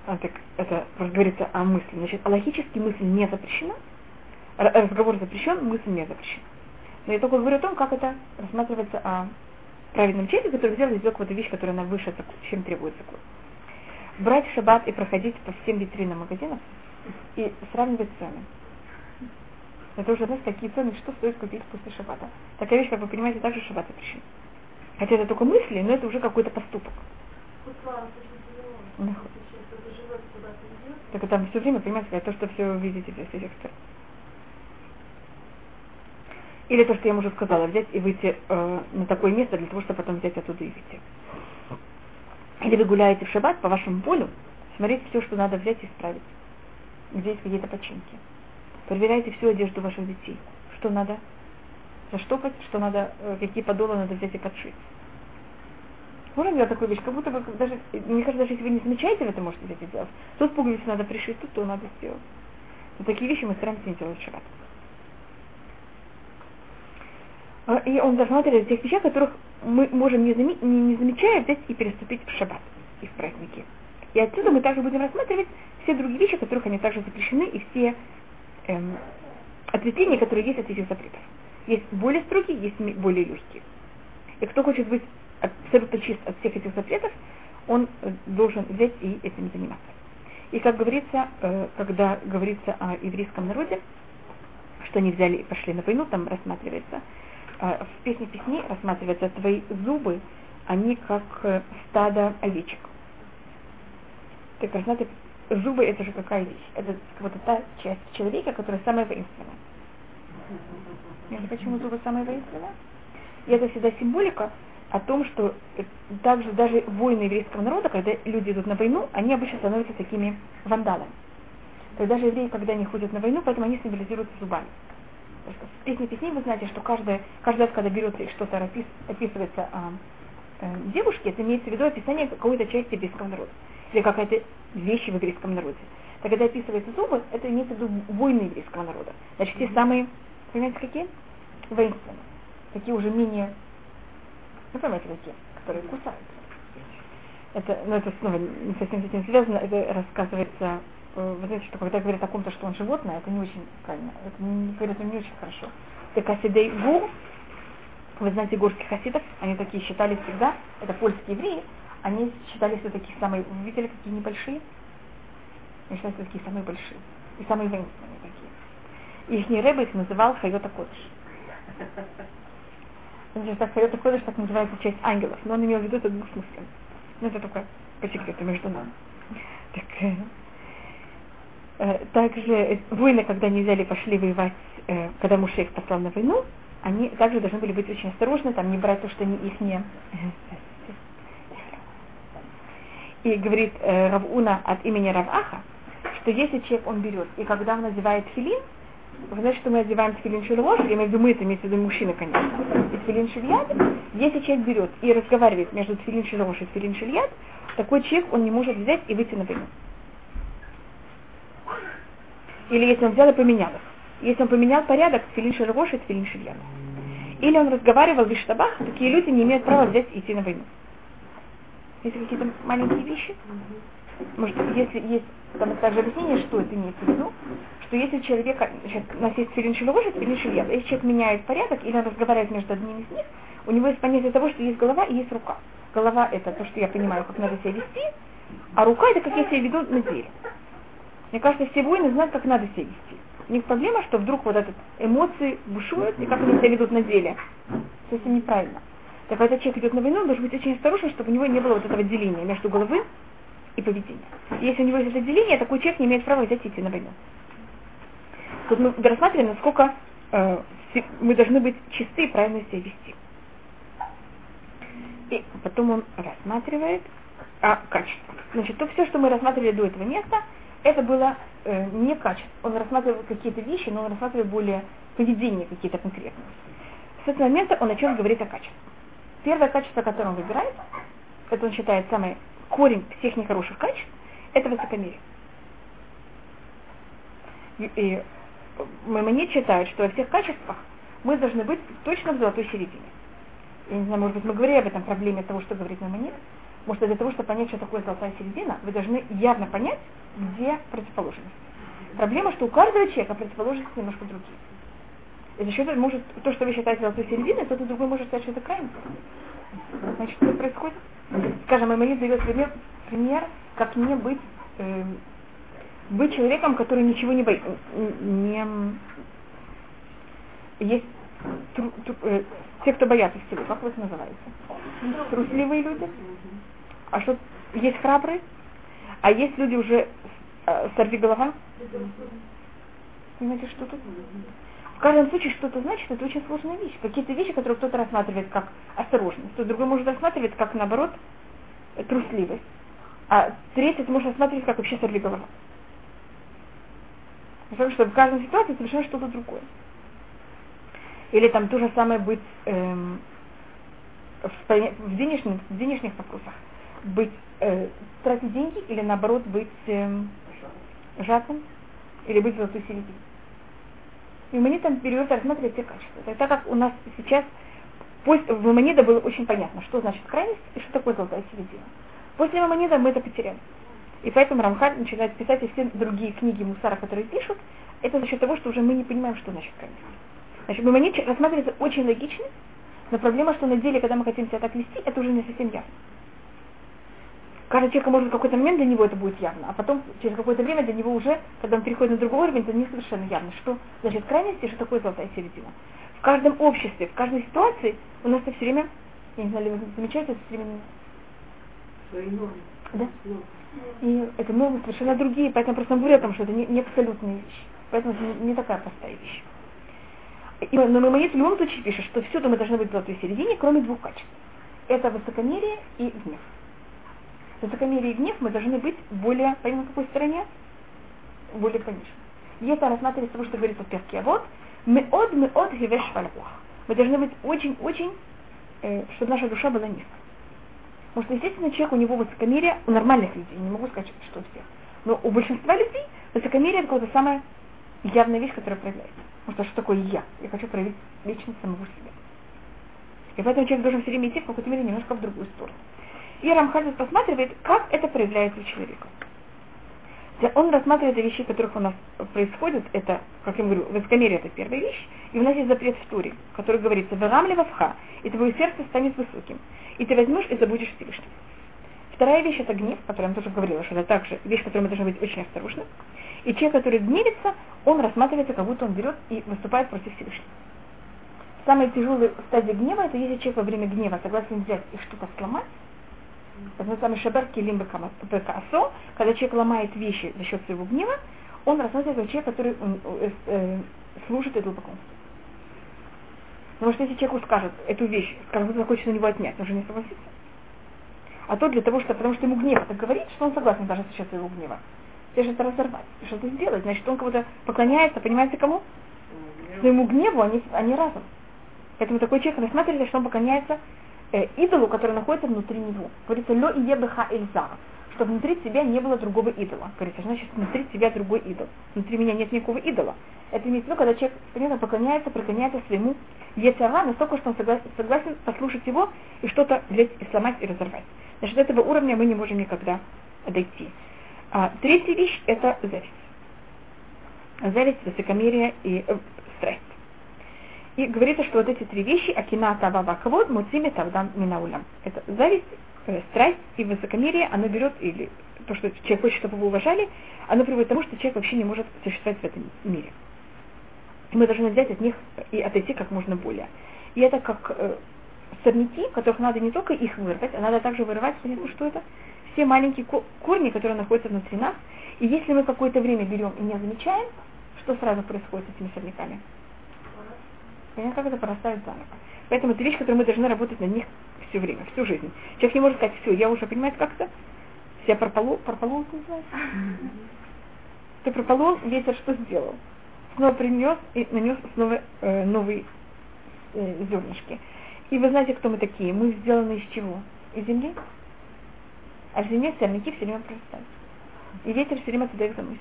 А, так это говорится о мысли. Значит, а логически мысль не запрещена, разговор запрещен, мысль не запрещена. Но я только говорю о том, как это рассматривается о праведном человеке, который взял и сделал какую-то вещь, которая она выше, чем требует закон. Брать шаббат и проходить по всем витринам магазинов и сравнивать цены. Это уже, знаете, такие цены, что стоит купить после шаббата. Такая вещь, как вы понимаете, также шаббат запрещен. Хотя это только мысли, но это уже какой-то поступок. Так там все время, понимаете, то, что все видите здесь, этих сторон. Или то, что я уже сказала, взять и выйти э, на такое место для того, чтобы потом взять оттуда и выйти. Или вы гуляете в шаббат по вашему полю, смотрите все, что надо взять и исправить. Где есть какие-то починки. Проверяйте всю одежду ваших детей. Что надо заштопать, что надо, э, какие подолы надо взять и подшить. Можно делать такую вещь, как будто бы даже, мне кажется, даже если вы не замечаете, вы это можете взять и сделать. Тут пуговицу надо пришить, тут то надо сделать. Но такие вещи мы стараемся не делать в шаббат. А, и он рассматривает тех вещей, которых мы можем не, заме, не, не замечая взять и переступить в шаббат и в праздники. И отсюда мы также будем рассматривать все другие вещи, которых они также запрещены, и все эм, ответвления, которые есть от этих запретов. Есть более строгие, есть более легкие. И кто хочет быть абсолютно чист от всех этих запретов, он э, должен взять и этим заниматься. И как говорится, э, когда говорится о еврейском народе, что они взяли и пошли на войну, там рассматривается, а, в песне песни рассматривается твои зубы, они как э, стадо овечек. Так знаете, зубы это же какая вещь? Это вот та часть человека, которая самая воинственная. Знаете, почему зубы самые воинственные? И это всегда символика о том, что также даже воины еврейского народа, когда люди идут на войну, они обычно становятся такими вандалами. То есть даже евреи, когда они ходят на войну, поэтому они символизируются зубами. В песне песней вы знаете, что каждый, каждый раз, когда берется что-то опис, описывается о э, девушке, это имеется в виду описание какой-то части еврейского народа. Или какая-то вещь в еврейском народе. Так когда описывается зубы, это имеется в виду войны еврейского народа. Значит, те самые, понимаете, какие? Воинственные. Такие уже менее, ну, понимаете, какие, которые кусаются. Это, ну, это снова не совсем с этим связано, это рассказывается вы знаете, что когда говорят о ком-то, что он животное, это не очень правильно. Это не, говорят не очень хорошо. Так Хасидей Гур, вы знаете горских хасидов, они такие считали всегда, это польские евреи, они считали себя такие самые, вы видели, какие небольшие? Они считали себя такие самые большие. И самые воинственные такие. Их Рэбе их называл Хайота Кодыш. Значит, так Хайота Кодыш так называется часть ангелов, но он имел в виду это двухсмысленно. Ну, это только по секрету между нами. Так, э, Э, также воины, когда они взяли пошли воевать, э, когда Муше их послал на войну, они также должны были быть очень осторожны, там не брать то, что они их не... [laughs] И говорит э, Равуна от имени Раваха, что если человек он берет, и когда он надевает филин, вы знаете, что мы одеваем филин шельрош, я имею в это имеется в виду мужчина, конечно, и филин шельяд, если человек берет и разговаривает между филин шельрош и филин шельяд, такой человек, он не может взять и выйти на войну. Или если он взял и поменял их. Если он поменял порядок, тфилин шервош и тфилин шильян. Или он разговаривал в Иштабах, такие люди не имеют права взять и идти на войну. Есть какие-то маленькие вещи? Может, если есть там также объяснение, что это имеется в виду, что если человек, сейчас, у нас есть тфилин шеловош и тфилин шильян, если человек меняет порядок или он разговаривает между одним из них, у него есть понятие того, что есть голова и есть рука. Голова это то, что я понимаю, как надо себя вести, а рука это как я себя веду на деле. Мне кажется, все воины знают, как надо себя вести. У них проблема, что вдруг вот этот эмоции бушуют, и как они себя ведут на деле. Совсем неправильно. Так когда человек идет на войну, он должен быть очень осторожен, чтобы у него не было вот этого деления между головы и поведением. Если у него есть это деление, такой человек не имеет права взять и идти на войну. Тут мы рассматриваем, насколько э, мы должны быть чисты и правильно себя вести. И потом он рассматривает а, качество. Значит, то все, что мы рассматривали до этого места, это было э, не качество. Он рассматривал какие-то вещи, но он рассматривал более поведение какие-то конкретные. С этого момента он начнет говорить о качестве. Первое качество, которое он выбирает, это он считает самый корень всех нехороших качеств, это высокомерие. И, и Маймонид считает, что во всех качествах мы должны быть точно в золотой середине. Я не знаю, может быть, мы говорили об этом проблеме того, что говорит Маймонид. Может, для того, чтобы понять, что такое золотая середина, вы должны явно понять, где противоположность. Проблема, что у каждого человека противоположности немножко другие. И за счет этого может, то, что вы считаете золотой серединой, кто-то другой может сказать, что это крайность. Значит, что происходит? Скажем, Маймонид дает пример, пример, как не быть э, быть человеком, который ничего не боится. Не... Есть тру, тру, э, те, кто боятся всего, как вы это называете? Трусливые люди. А что, есть храбрые? А есть люди уже э, сорви голова? Понимаете, что тут? В каждом случае что-то значит, это очень сложная вещь. Какие-то вещи, которые кто-то рассматривает как осторожность, то другой может рассматривать как, наоборот, трусливость. А третий это может рассматривать как вообще сорви голова. Потому что в каждой ситуации совершенно что-то другое. Или там то же самое быть эм, в, в, денежных, в денежных вопросах. Быть, э, тратить деньги или наоборот быть эм, жадным или быть в золотой середине. И мы там берет рассматривать все качества. Так, так как у нас сейчас после, в Мамонида было очень понятно, что значит крайность и что такое золотая середина. После Мамонида мы это потеряли. И поэтому Рамхаль начинает писать и все другие книги Мусара, которые пишут, это за счет того, что уже мы не понимаем, что значит крайность. Значит, Мамонит рассматривается очень логично, но проблема, что на деле, когда мы хотим себя так вести, это уже не совсем явно. Каждый человек, может, в какой-то момент для него это будет явно, а потом через какое-то время для него уже, когда он переходит на другой уровень, это не совершенно явно, что значит крайности, что такое золотая середина. В каждом обществе, в каждой ситуации у нас это все время, я не знаю, ли вы замечаете, это все время... Свои нормы. Да? И это нормы совершенно другие, поэтому просто говорю о том, что это не, не абсолютная вещь. Поэтому это не, такая простая вещь. И, но Маймонид в любом случае пишет, что всюду мы должны быть в золотой середине, кроме двух качеств. Это высокомерие и гнев. Высокомерие и гнев мы должны быть более, понимаете, какой стороне? Более понижены. И это рассматривается того, что говорится в перке. А вот мы от, мы от гивеш Мы должны быть очень-очень, э, чтобы наша душа была низкая. Потому что, естественно, человек, у него высокомерие, у нормальных людей, не могу сказать, что у всех, но у большинства людей высокомерие это какая-то самая явная вещь, которая проявляется. Потому что что такое я? Я хочу проявить личность самого себя. И поэтому человек должен все время идти в какой-то мере немножко в другую сторону. И Рамхальдус посматривает, как это проявляется у человека. Он рассматривает вещи, которых у нас происходят, это, как я говорю, высокомерие это первая вещь, и у нас есть запрет в Туре, который говорится, «Вегам левавха, и твое сердце станет высоким, и ты возьмешь и забудешь Всевышнего». Вторая вещь это гнев, о которой я тоже говорила, что это также вещь, которой мы должны быть очень осторожны. И человек, который гневится, он рассматривается, как будто он берет и выступает против Всевышнего. Самая тяжелая стадия гнева, это если человек во время гнева согласен взять и что-то сломать, самый шабер килим бекасо, когда человек ломает вещи за счет своего гнева, он рассматривается как человек, который э, э, служит идолопоклонству. Потому что если человеку скажет эту вещь, скажет, что хочет на него отнять, он же не согласится. А то для того, что, потому что ему гнев это говорит, что он согласен даже сейчас своего гнева. Тебе же это разорвать, что-то сделать. Значит, он кого-то поклоняется, понимаете, кому? Своему гневу, они, они разом. Поэтому такой человек рассматривается, что он поклоняется э, идолу, который находится внутри него. Говорится, лё и ебеха эльзара что внутри тебя не было другого идола. Говорится, значит, внутри тебя другой идол. Внутри меня нет никакого идола. Это имеется в виду, когда человек понятно, поклоняется, преклоняется своему Ецара настолько, что он согласен, согласен послушать его и что-то взять и сломать и разорвать. Значит, до этого уровня мы не можем никогда дойти. А, третья вещь – это зависть. Зависть, высокомерие и э. И говорится, что вот эти три вещи, акина, тава, ваковод, муцими, тавдан, минаулям. Это зависть, э, страсть и высокомерие, оно берет, или то, что человек хочет, чтобы его уважали, оно приводит к тому, что человек вообще не может существовать в этом мире. Мы должны взять от них и отойти как можно более. И это как э, сорняки, которых надо не только их вырвать, а надо также вырывать, понятно, что это все маленькие корни, которые находятся внутри нас. И если мы какое-то время берем и не замечаем, что сразу происходит с этими сорняками? Понятно, как это порастает заново. Поэтому это вещь, которую мы должны работать на них все время, всю жизнь. Человек не может сказать, все, я уже, понимаете, как-то себя прополол, прополол называется? [laughs] Ты прополол, ветер что сделал? Снова принес и нанес снова э, новые э, зернышки. И вы знаете, кто мы такие? Мы сделаны из чего? Из земли? А в земле сорняки все время прорастают. И ветер все время туда их заносит.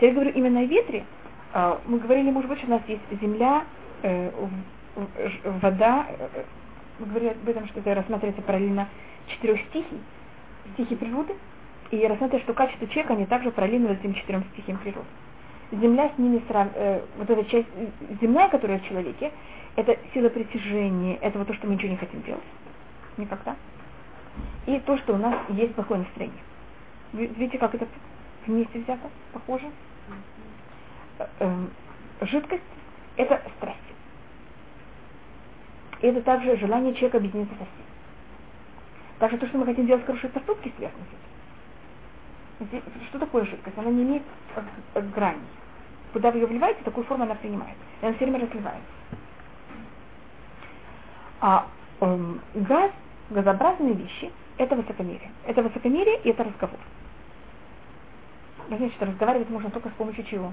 Я говорю именно о ветре. А, мы говорили, может быть, что у нас есть земля, э, вода, э, мы говорили об этом, что это рассматривается параллельно четырех стихий, стихи природы, и рассматривается, что качество человека, они также параллельно этим четырем стихиям природы. Земля с ними срав... э, вот эта часть земная, которая в человеке, это сила притяжения, это вот то, что мы ничего не хотим делать. Никогда. И то, что у нас есть плохое настроение. Видите, как это вместе взято, похоже? Э, эм, жидкость – это страсть. И это также желание человека объединиться со всем. Также то, что мы хотим делать хорошие поступки, связано с этим. Что такое жидкость? Она не имеет грани. Куда вы ее вливаете, такую форму она принимает. И она все время разливается. А эм, газ, газообразные вещи – это высокомерие. Это высокомерие и это разговор. Значит, разговаривать можно только с помощью чего?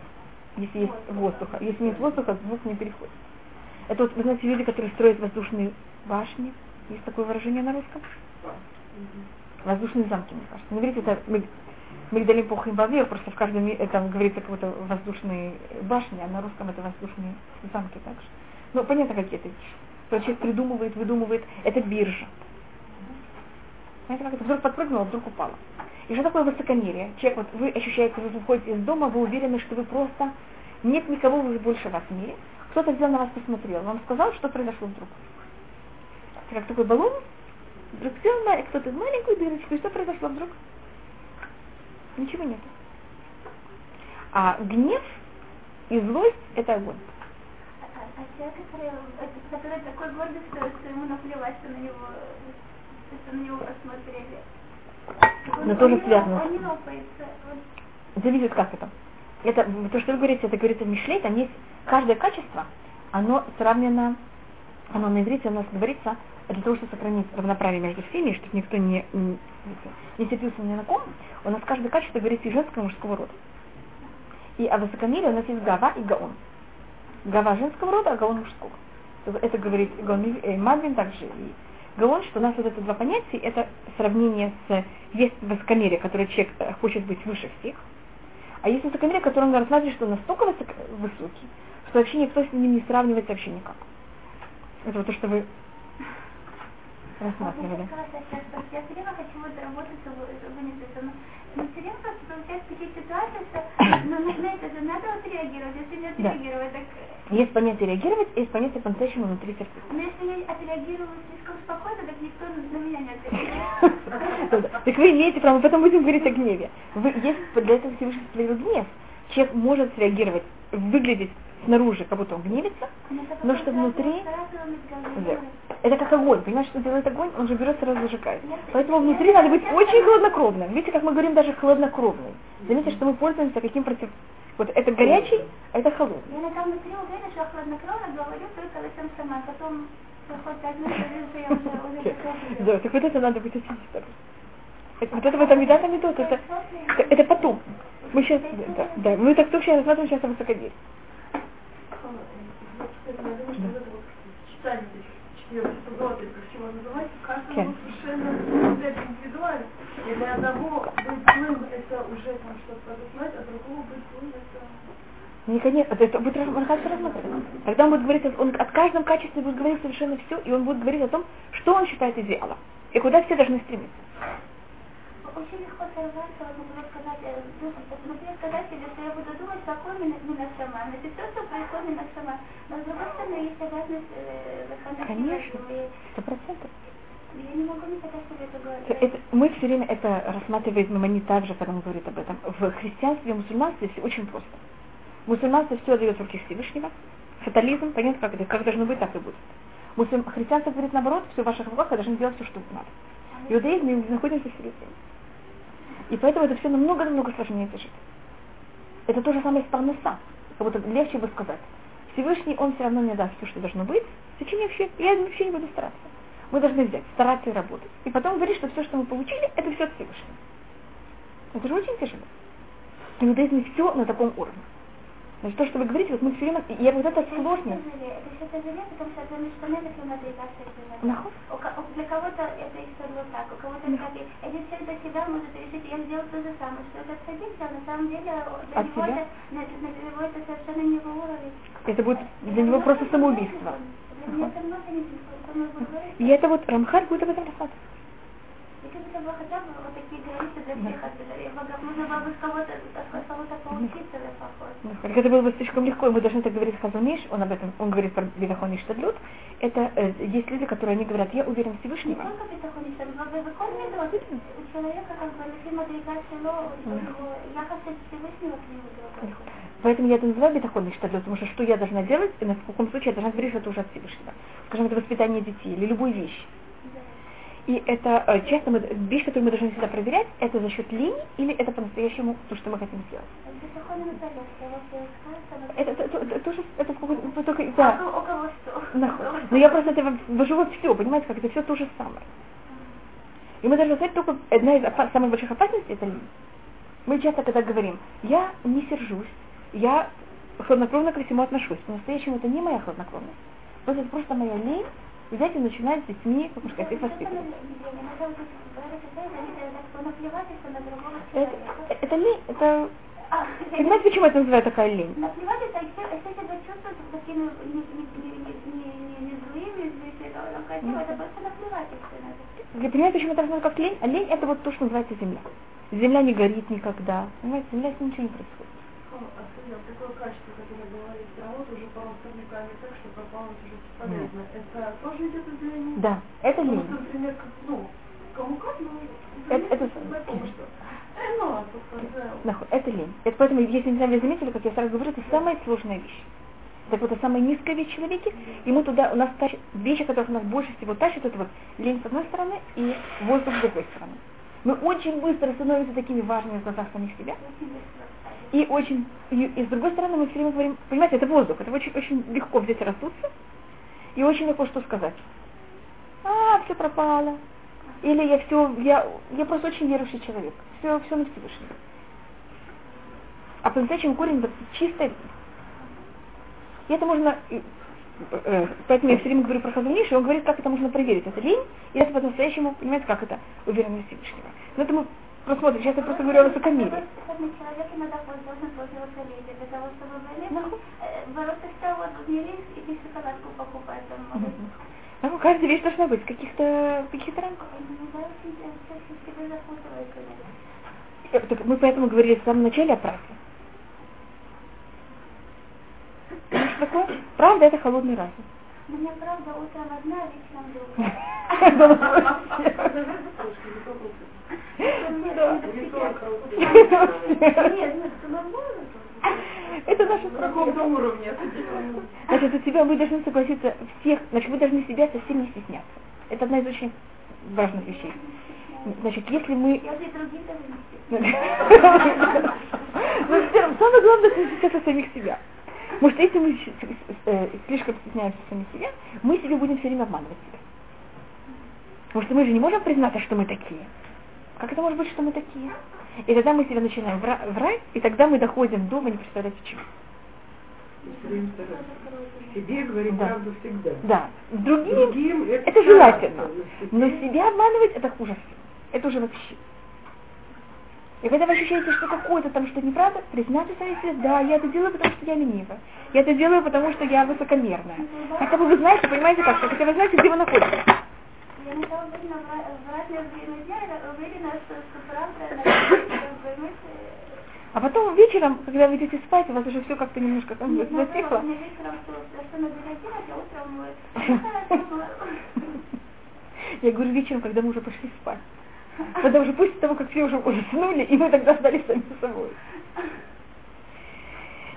Если есть воздуха. Если нет воздуха, звук не переходит. Это вот, вы знаете, люди, которые строят воздушные башни. Есть такое выражение на русском? Воздушные замки, мне кажется. Не говорите, это Мигдалим Пухим Бавир, просто в каждом там говорится какой-то воздушные башни, а на русском это воздушные замки также. Ну, понятно, какие это вещи. Человек придумывает, выдумывает. Это биржа. Знаете, как это вдруг подпрыгнуло, вдруг упало. И что такое высокомерие? Человек, вот вы ощущаете, вы выходите из дома, вы уверены, что вы просто нет никого больше вас в мире. Кто-то взял на вас посмотрел, вам сказал, что произошло вдруг. Как такой баллон, вдруг взял на кто-то маленькую дырочку, и что произошло вдруг? Ничего нет. А гнев и злость – это огонь. А, человек, который, который такой гордый, что, что ему наплевать, что на него, что на него посмотрели. Но тоже связано. Он не лопается. Зависит как это. Это, то, что вы говорите, это говорится в Мишле, там есть каждое качество, оно сравнено, оно на иврите у нас говорится, для того, чтобы сохранить равноправие между всеми, чтобы никто не, не, не сцепился ни на ком, у нас каждое качество говорится и женского, и мужского рода. И о высокомерии у нас есть гава и гаон. Гава женского рода, а гаон мужского. Это говорит Гаон э, Мадвин также и Гаон, что у нас вот это два понятия, это сравнение с есть высокомерие, которое человек э, хочет быть выше всех, а есть высокомерие, которое он рассматривает, что настолько высок, высокий, что вообще никто с ним не сравнивается вообще никак. Это вот то, что вы рассматривали. Я все время хочу вот работать организацией. Но все время просто получается такие ситуации, что [coughs] ну, на это же надо вот реагировать. Если не отреагировать, так... Есть понятие реагировать, есть понятие по-настоящему внутри сердца. Но если я отреагирую слишком спокойно, так никто на меня не отреагирует. Так вы имеете право, потом будем говорить о гневе. Вы, есть для этого Всевышний сотворил гнев. Человек может среагировать, выглядеть снаружи, как будто он гневится, но что внутри... Это как огонь, понимаешь, что делает огонь, он же берет сразу зажигает. Поэтому внутри надо быть очень хладнокровным. Видите, как мы говорим даже хладнокровный. Заметьте, что мы пользуемся каким против... Вот это горячий, а это холодный. Я на самом деле уверена, что хладнокровно говорю только зачем сама, потом проходит минут, я уже [laughs] уже Да, так вот это надо быть очень осторожным. Вот это вот Амидат Амидот, это, это потом. Мы сейчас, да, да, мы так только сейчас рассматриваем сейчас о высокодействии. Четырех ситуаций, как чего называется, каждому совершенно индивидуально. И для одного быть злым это уже там что-то знать, а другого быть злым это... Не, конечно, это будет рассматривать. Тогда он будет говорить, он от каждом качестве будет говорить совершенно все, и он будет говорить о том, что он считает идеалом, и куда все должны стремиться очень легко сорваться, вот могу сказать, ну, посмотреть, сказать себе, что я буду думать, какой сама. Но это все, что происходит меня сама. Но с другой стороны, есть обязанность э, Конечно, сто процентов. Я не могу не сказать, что это. Это, мы все время это рассматриваем, но не так же, когда он говорит об этом. В христианстве и мусульманстве все очень просто. В мусульманстве все отдает в руки Всевышнего. Фатализм, понятно, как это, как должно быть, так и будет. Мусульм... Христианство говорит наоборот, все в ваших руках, вы должны делать все, что надо. Иудаизм, мы находимся в середине. И поэтому это все намного-намного сложнее пережить. Это то же самое с парноса. Как будто легче бы сказать. Всевышний, он все равно мне даст все, что должно быть. В течение вообще, я вообще не буду стараться. Мы должны взять, стараться и работать. И потом говорить, что все, что мы получили, это все от Всевышнего. Это же очень тяжело. И в иудаизме все на таком уровне. Значит, то, что вы говорите, вот мы все время, я вот это сложно. Это. Для кого-то это история вот так, у кого-то так. Это все для себя может решить, я сделал то же самое, что это отходить, а на самом деле э, для него это, для него это совершенно не его уровень. Это будет для него просто самоубийство. И это вот Рамхар будет об этом рассказывать. И тут чтобы хотя бы вот такие границы для всех оставили. Можно было бы с кого-то от кого-то поучиться, да, похоже. Ну, только это было бы слишком легко, и мы должны это говорить Хазумиш, он об этом, он говорит про Бетахон Иштадлют. Это э, есть люди, которые они говорят, я уверен в Всевышнего. Не Поэтому я это называю бетахон иштадлют, потому что что я должна делать, и на каком случае я должна говорить, что это уже от Всевышнего. Скажем, это воспитание детей или любую вещь. И это э, часто мы, вещь, которую мы должны всегда проверять, это за счет лени или это по-настоящему то, что мы хотим сделать. Вот э, Это, тоже, это ну, только, А да. Но я просто это вам ввожу во все, понимаете, как это все то же самое. И мы должны знать только одна из самых больших опасностей это лень. Мы часто когда говорим, я не сержусь, я хладнокровно ко всему отношусь. По-настоящему это не моя хладнокровность. Просто это просто моя лень и начинать с детьми, сказать, их воспитывать. Это, это лень, это... Понимаете, почему это называют такая лень? Наплевать это, и все, все себя чувствуют такими не, не, не, не, не, не, не злыми, не но красиво, это просто наплевательственно. Вы понимаете, почему это называют как лень? А лень это вот то, что называется земля. Земля не горит никогда. Понимаете, земля с ничего не происходит. Скажи, а такое качество, которое говорит, работа уже порой проникает так, что пропалось уже бесполезно. Это тоже идет из лени? Да, это Потому лень. что, например, как, ну, кому как, ну, Это- это- знакомо, что. Э, ну, а это лень. Это поэтому, если не знаю, вы заметили, как я сразу говорю, это самая сложная вещь. Так вот, это самая низкая вещь в человеке, мы туда, у нас тащит, вещи, которых нас больше всего тащат, это вот лень с одной стороны и воздух с другой стороны. Мы очень быстро становимся такими важными в глазах самих себя, и очень, и, и с другой стороны мы все время говорим, понимаете, это воздух, это очень, очень легко взять и раздуться, и очень легко что сказать. А, все пропало. Или я все, я, я просто очень верующий человек. Все, все на Всевышнего. А по-настоящему корень вот чистой. И это можно, э, поэтому я все время говорю про Хазуниш, и он говорит, как это можно проверить. Это лень, и это по-настоящему, понимаете, как это уверенность Всевышнего. Но это мы посмотрим. Сейчас я просто говорю о высокомерии. Человек иногда должен пользоваться леди для того, чтобы были. Бороться что вот в мире и шоколадку покупать. Ну, каждая вещь должна быть в каких-то в каких-то рамках. Так Мы поэтому говорили в самом начале о правде. Что такое? Правда это холодный разум. Меня правда утром одна, вечером другая. Ну это нормально. Это наша На каком-то уровне. Значит, у тебя вы должны согласиться всех, значит, вы должны себя совсем не стесняться. Это одна из очень важных вещей. Значит, если мы... Равно, [laughs] самое главное, это стесняться самих себя. Что если мы э, слишком стесняемся самих себя, мы себе будем все время обманывать себя. Потому что мы же не можем признаться, что мы такие. Как это может быть, что мы такие? И тогда мы себя начинаем вра- врать, и тогда мы доходим до, вы не представляете чего. Себе говорить Да. правду всегда. Да, другим, Другим это, это желательно. Но себя обманывать это хуже. Это уже вообще. И когда вы ощущаете, что какое-то там что неправда, признайте сами себе, да, я это делаю, потому что я ленива. Я это делаю, потому что я высокомерная. Хотя бы вы знаете, понимаете как, хотя вы знаете, где вы находитесь. Я не время дня, я уверена, что, правда, А потом вечером, когда вы идете спать, у вас уже все как-то немножко там Нет, затихло. а. [laughs] Я говорю вечером, когда мы уже пошли спать. Когда уже после того, как все уже уснули, и мы тогда остались сами собой.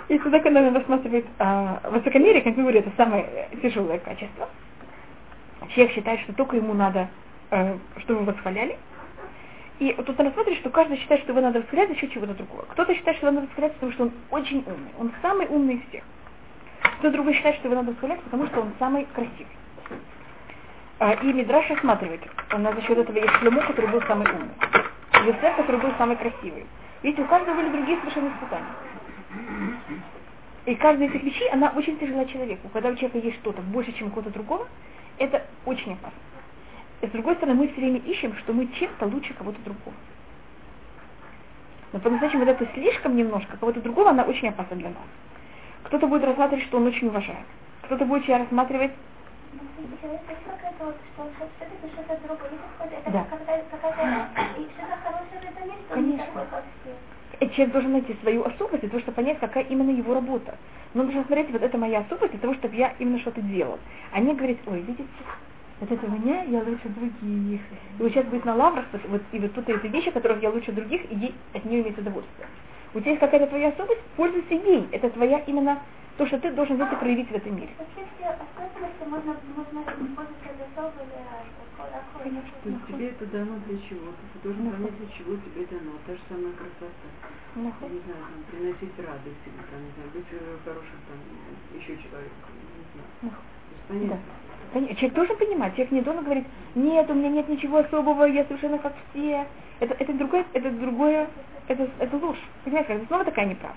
И тогда, когда она рассматривает а, высокомерие, как я говорю, это самое тяжелое качество. Человек считает, что только ему надо, э, чтобы его восхваляли. И вот тут она смотрит, что каждый считает, что его надо восхвалять за счет чего-то другого. Кто-то считает, что его надо восхвалять, потому что он очень умный. Он самый умный из всех. Кто другой считает, что его надо восхвалять, потому что он самый красивый. А, И Мидраш рассматривает. У нас за счет этого есть Шлему, который был самый умный. Юсеф, который был самый красивый. Видите, у каждого были другие совершенно испытания. И каждая из этих вещей, она очень тяжела человеку. Когда у человека есть что-то больше, чем у кого-то другого, это очень опасно. И с другой стороны, мы все время ищем, что мы чем-то лучше кого-то другого. Но по-настоящему, вот это слишком немножко кого-то другого, она очень опасна для нас. Кто-то будет рассматривать, что он очень уважает. кто-то будет тебя рассматривать Да. Конечно. Этот человек должен найти свою особость для того, чтобы понять, какая именно его работа. Но он должен смотреть, вот это моя особость для того, чтобы я именно что-то делал. А не говорить, ой, видите, вот это у меня, я лучше других. И вот сейчас будет на лаврах, вот, и вот тут эти вещи, которых я лучше других, и от нее иметь удовольствие. У тебя есть какая-то твоя особость, пользуйся ей. Это твоя именно то, что ты должен взять и проявить в этом мире. Какой То есть тебе это дано для чего-то. Ты должен понять, для чего тебе дано. Та же самая красота. Ну, Не знаю, там, приносить радость или там, не знаю, быть э, хорошим там еще человеком. Не знаю. То есть понять. Да. Пони- Человек должен понимать, человек не должен говорить, нет, у меня нет ничего особого, я совершенно как все. Это, это другое, это другое, это, это ложь. Понимаете, это снова такая неправда.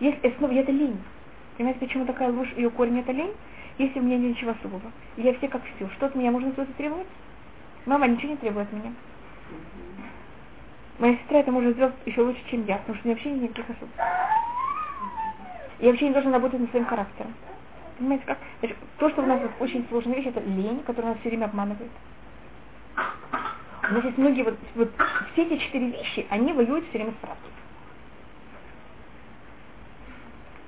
Есть, это снова это лень. Понимаете, почему такая ложь, ее корень это лень? Если у меня нет ничего особого, я все как все, что от меня можно что-то требовать? Мама ничего не требует от меня. Моя сестра это может сделать еще лучше, чем я, потому что у меня вообще нет никаких особых. Я вообще не должен работать над своим характером. Понимаете, как? То, что у нас вот очень сложная вещь, это лень, которая нас все время обманывает. У нас есть многие вот, вот все эти четыре вещи, они воюют все время с правдой.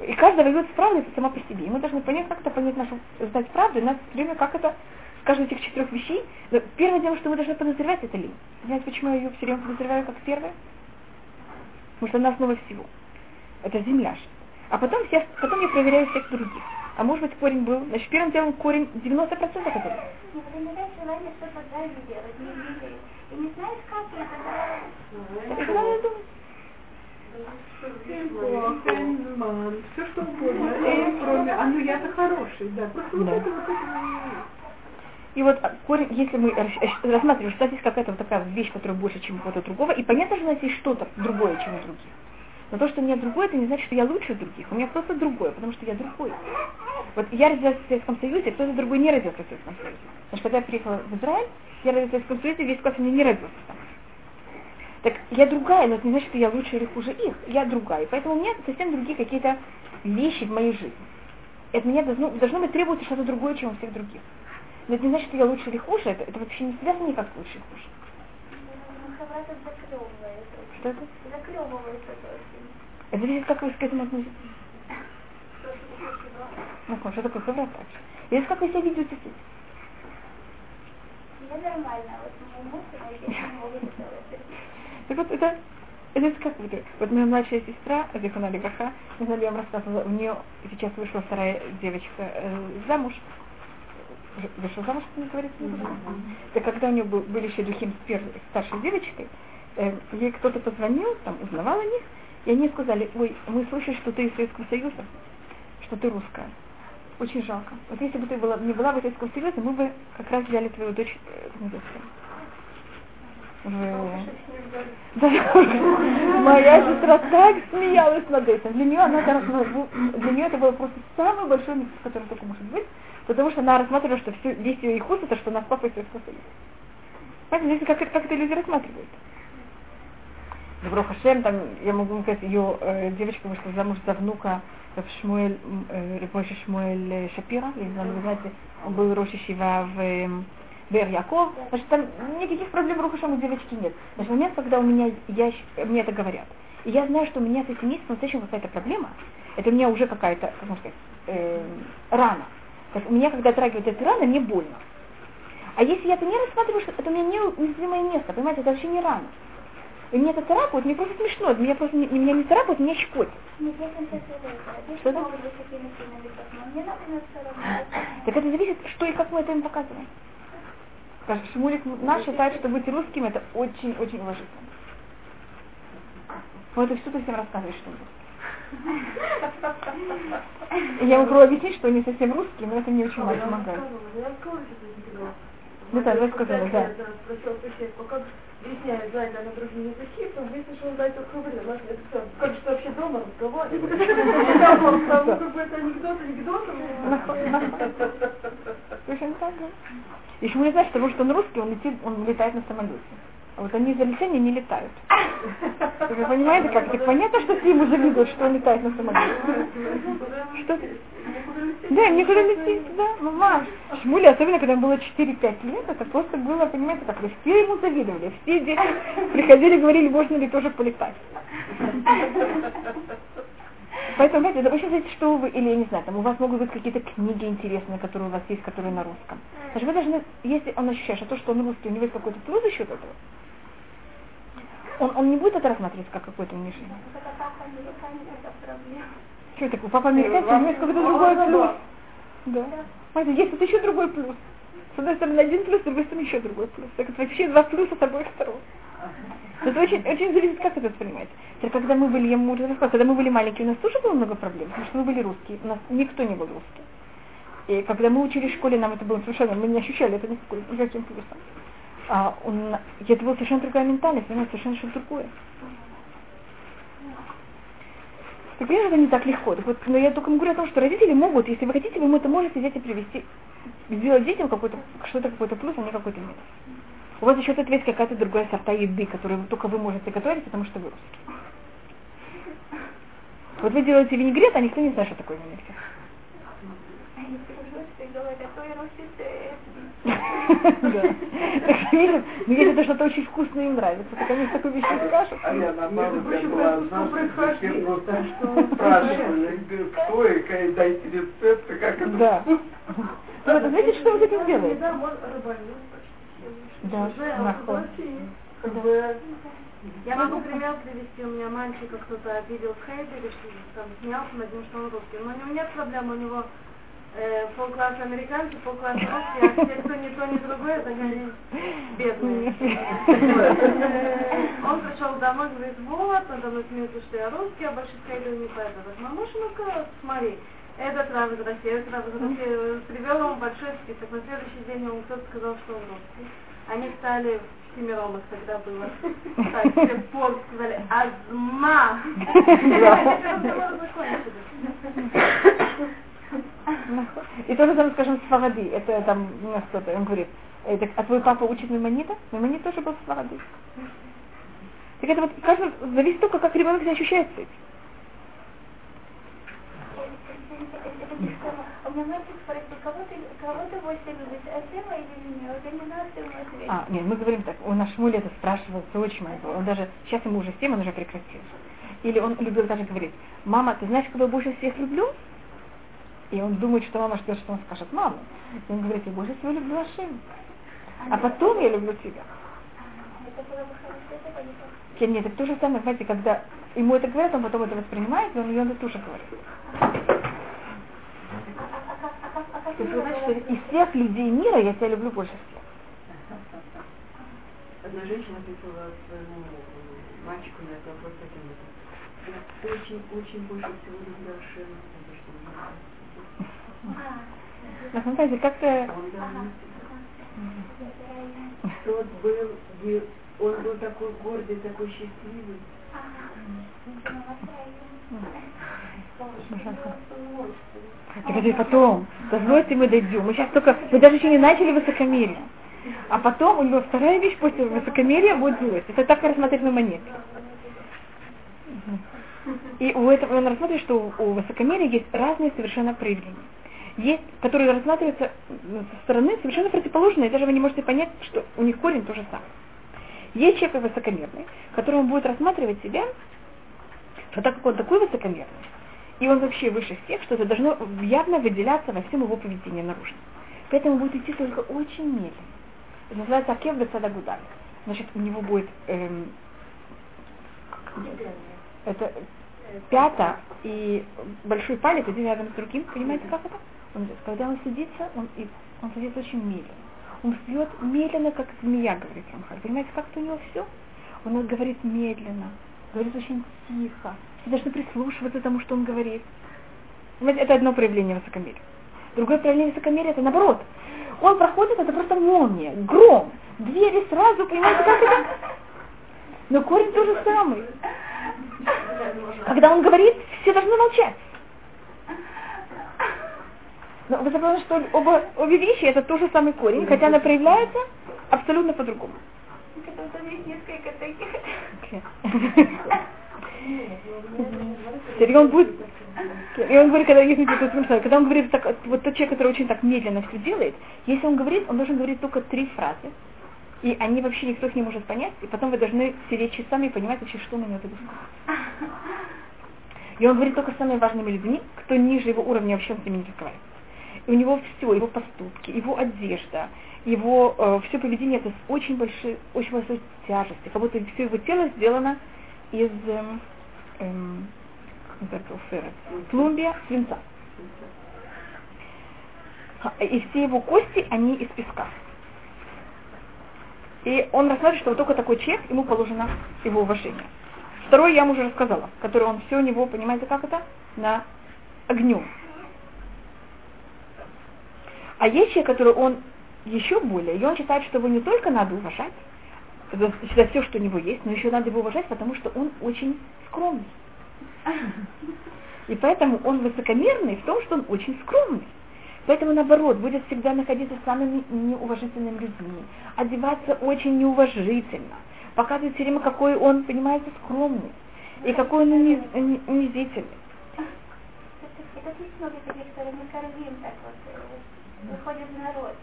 И каждая воюет с правдой сама по себе. И мы должны понять, как это понять нашу, знать правду, и нас время, как это с каждой этих четырех вещей. Но Первое дело, что мы должны подозревать, это лень. Знаете, почему я ее все время подозреваю как первое? Потому что она основа всего. Это земля. же. А потом, всех, потом я проверяю всех других. А может быть корень был, значит, первым делом корень 90% это был. Проявляешь желание что-то делать, не. И не знаешь, как и тогда Фельдман, все что угодно. Э, кроме, а ну я-то хороший, да. Просто вот это вот это. И вот а, корень, если мы э, рассматриваем, что здесь какая-то вот такая вещь, которая больше, чем у кого-то другого, и понятно, что у нас есть что-то другое, чем у других. Но то, что у меня другое, это не значит, что я лучше других. У меня просто другое, потому что я другой. Вот я родилась в Советском Союзе, кто-то другой не родился в Советском Союзе. Потому что когда я приехала в Израиль, я родилась в Советском Союзе, весь класс у меня не родился там. Так я другая, но это не значит, что я лучше или хуже их. Я другая. Поэтому у меня совсем другие какие-то вещи в моей жизни. От меня должно, должно быть требоваться что-то другое, чем у всех других. Но это не значит, что я лучше или хуже, это, это вообще не связано никак с лучше и хуже. Что это? Заклевывается. Это зависит, как вы к этому относитесь. Ну, что такое хаврата? Или как вы себя ведете этим? Я нормально, вот моему мужу я не могу. Так вот это, это как вот, вот моя младшая сестра, Зихана Левраха, не знаю, я вам рассказывала, у нее сейчас вышла вторая девочка э, замуж, вышла замуж, как не говорится, не буду. Так когда у нее был- были еще духим с первой, старшей девочкой, э, ей кто-то позвонил, там узнавал о них, и они сказали, ой, мы слышали, что ты из Советского Союза, что ты русская. Очень жалко. Вот если бы ты была, не была в Советском Союзе, мы бы как раз взяли твою дочь э, в невесту. В- да. Моя сестра так смеялась над этим. Для нее, она, для нее это было просто самый большой микс, который только может быть, потому что она рассматривала, что все, весь ее их это, что она с папой из Советского Союза. Понимаете, как, как это люди рассматривают. Добро Хашем, там, я могу сказать, ее э, девочка вышла замуж за внука Шмуэль, э, Шмуэль э, Шапира, знаю, вы знаете, он был Рошишива в эм, Бер Яков. Значит, там никаких проблем Рухашем у девочки нет. Значит, момент, когда у меня, я, мне это говорят, и я знаю, что у меня с этим есть по-настоящему какая-то проблема, это у меня уже какая-то, как можно сказать, эм, рана. Так у меня, когда трагивают эти раны, мне больно. А если я это не рассматриваю, что это у меня не уязвимое место, понимаете, это вообще не рана. И мне это царапают, мне просто смешно, меня просто не- меня не царапают, меня концентрирую. Что равно. Так это зависит, что и как мы это им показываем. Скажем, Шмулик наш считает, что быть русским это очень-очень уважительно. Вот и все ты всем рассказываешь, что я пробую объяснить, что не совсем русский, но это мне очень помогает. Ты сказала. Ну да, давай сказала, да. Соседку, как объясняет, знает она другие языки, то выяснилось, что он знает только рубль. Она это все, как что вообще дома разговаривает. Ну, как бы это анекдот анекдотом. Точно так, да. Еще мы не знаем, потому что он русский, он летит, он летает на самолете. А вот они из-за летения не летают. Вы понимаете, как? Так понятно, что все ему завидуют, что он летает на самолете. Что ты? Да, никуда не идти, да, мама. Шмули, особенно когда ему было 4-5 лет, это просто было, понимаете, как все ему завидовали. Все дети приходили и говорили, можно ли тоже полетать. Поэтому, знаете, это очень зависит, что вы, или, я не знаю, там у вас могут быть какие-то книги интересные, которые у вас есть, которые на русском. Значит, вы должны, если он ощущает, что то, что он русский, у него есть какой-то плюс за счет этого, он, он не будет это рассматривать как какое-то унижение. Что это? Папа американец, у него есть какой-то другой плюс. Да. Смотрите, есть тут еще другой плюс. С одной стороны один плюс, с другой стороны еще другой плюс. Так это вообще два плюса с обоих сторон. Это очень, очень зависит, как это воспринимается. Теперь, когда мы были, я уже рассказала, когда мы были маленькие, у нас тоже было много проблем, потому что мы были русские, у нас никто не был русский. И когда мы учились в школе, нам это было совершенно, мы не ощущали это никакой, никаким плюсом. А он, это была совершенно другая ментальность, понимаете, совершенно что-то другое. Так конечно, это не так легко. Так вот, но я только говорю о том, что родители могут, если вы хотите, вы это можете взять и привести, сделать детям какой-то, что-то какой-то плюс, а не какой-то минус. У вас еще есть какая-то другая сорта еды, которую только вы можете готовить, потому что вы русский. Вот вы делаете винегрет, а никто не знает, что такое винегрет. [laughs] Да. Так ну если это что-то очень вкусное им нравится, то, конечно, такую вещь не скажут. А я наоборот, я была одна, все просто спрашивали, [laughs] кто и как дайте рецепты, как это Да. Ну, [laughs] вот, знаете, что вы этим делаете? Да, нахуй. Я могу пример привести, у меня мальчика кто-то обидел в Хейдере, там смеялся над ним, что он русский. Но у него нет проблем, у него э, полкласса американцы, полкласса русские, а все, кто не то, ни другое, это они бедные. Он пришел домой, говорит, вот, надо мной смеются, что я русский, а больше Хейдер не поэтому. Мамуша, ну-ка, смотри, этот из России, этот раз из России. Привел ему большой список. На следующий день ему кто-то сказал, что он русский. Они стали семером их тогда было. Так, все пол сказали, Азма! И тоже там, скажем, Сфаради, это там у нас кто-то, он говорит, это, а твой папа учит Мимонита? Мимонит тоже был Сфаради. Так это вот каждый, зависит только, как ребенок себя ощущает с этим. А, нет, мы говорим так, у нас Шмуль это спрашивал, дочь моя была, он даже, сейчас ему уже 7, он уже прекратил. Или он любил даже говорить, мама, ты знаешь, кого я больше всех люблю? И он думает, что мама ждет, что он скажет, мама. И он говорит, я больше всего люблю Ашем. А потом я люблю тебя. Нет, это то же самое, знаете, когда ему это говорят, он потом это воспринимает, и он ее тоже говорит. То есть, что из всех людей мира я тебя люблю больше всех. Одна женщина писала своему мальчику на этот вопрос таким образом. Я очень, очень больше всего люблю Ашема, потому что он На деле, как-то... Мне Тот был, он был такой гордый, такой счастливый. Так это потом. До злости мы дойдем. Мы сейчас только, мы даже еще не начали высокомерие. А потом у него вторая вещь после высокомерия будет злость. Это так рассмотреть на монете. И у этого он рассматривает, что у высокомерия есть разные совершенно проявления. Есть, которые рассматриваются со стороны совершенно противоположные, и даже вы не можете понять, что у них корень то же самое. Есть человек высокомерный, который он будет рассматривать себя, что так как он такой высокомерный, и он вообще выше всех, что это должно явно выделяться во всем его поведении наружно. Поэтому будет идти только очень медленно. Это называется Акев Бецадагудаль. Значит, у него будет эм, это пята и большой палец один рядом с другим. Понимаете, как это? Он, когда он садится, он, он садится очень медленно. Он пьет медленно, как змея, говорит Рамхаль. Понимаете, как это у него все? Он говорит медленно, говорит очень тихо. Все должны прислушиваться тому, что он говорит. Понимаете, это одно проявление высокомерия. Другое проявление высокомерия это наоборот. Он проходит, это просто молния, гром, двери сразу, понимаете, как это? Но корень тоже самый. Когда он говорит, все должны молчать. Но вы забыли, что оба, обе вещи это тот же самый корень, хотя она проявляется абсолютно по-другому. Теперь он будет... И он говорит, когда, если когда он говорит, так, вот тот человек, который очень так медленно все делает, если он говорит, он должен говорить только три фразы, и они вообще никто их не может понять, и потом вы должны сидеть часами и понимать вообще, что на него это И он говорит только с самыми важными людьми, кто ниже его уровня вообще он с ними не разговаривает. И у него все, его поступки, его одежда, его э, все поведение это с очень большой, очень большой тяжестью, как будто все его тело сделано из эм, эм, плумбия свинца. И все его кости, они из песка. И он рассматривает, что вот только такой человек, ему положено его уважение. Второй я ему уже рассказала, который он все у него, понимаете, как это? На огню. А есть человек, который он еще более, и он считает, что его не только надо уважать, за, за все, что у него есть, но еще надо его уважать, потому что он очень скромный. И поэтому он высокомерный в том, что он очень скромный. Поэтому, наоборот, будет всегда находиться с самыми неуважительными людьми, одеваться очень неуважительно, показывать все время, какой он, понимаете, скромный, и какой он униз, унизительный. Это есть много таких, которые мы кормим так вот, э, выходит народ.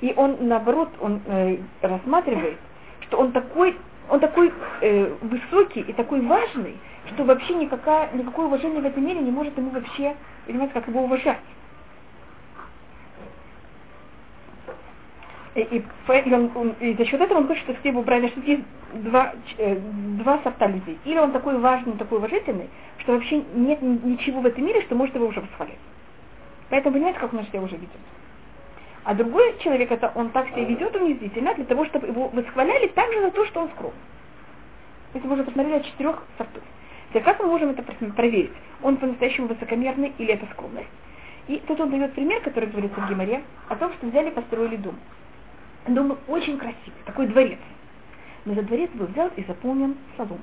И он, наоборот, он э, рассматривает, что он такой, он такой э, высокий и такой важный, что вообще никакая, никакое уважение в этом мире не может ему вообще, понимаете, как его уважать. И, и, и, он, он, и за счет этого он хочет, чтобы его брали, что есть два, э, два сорта людей. Или он такой важный, такой уважительный, что вообще нет ничего в этом мире, что может его уже восхвалять. Поэтому понимаете, как он себя уже ведет. А другой человек, это он так себя ведет унизительно, для того, чтобы его восхваляли также за то, что он скромный. Если мы уже посмотрели о четырех сортах. Теперь как мы можем это проверить? Он по-настоящему высокомерный или это скромность? И тут он дает пример, который говорится в Гимаре, о том, что взяли и построили дом. Дом очень красивый, такой дворец. Но за дворец был взят и заполнен соломой.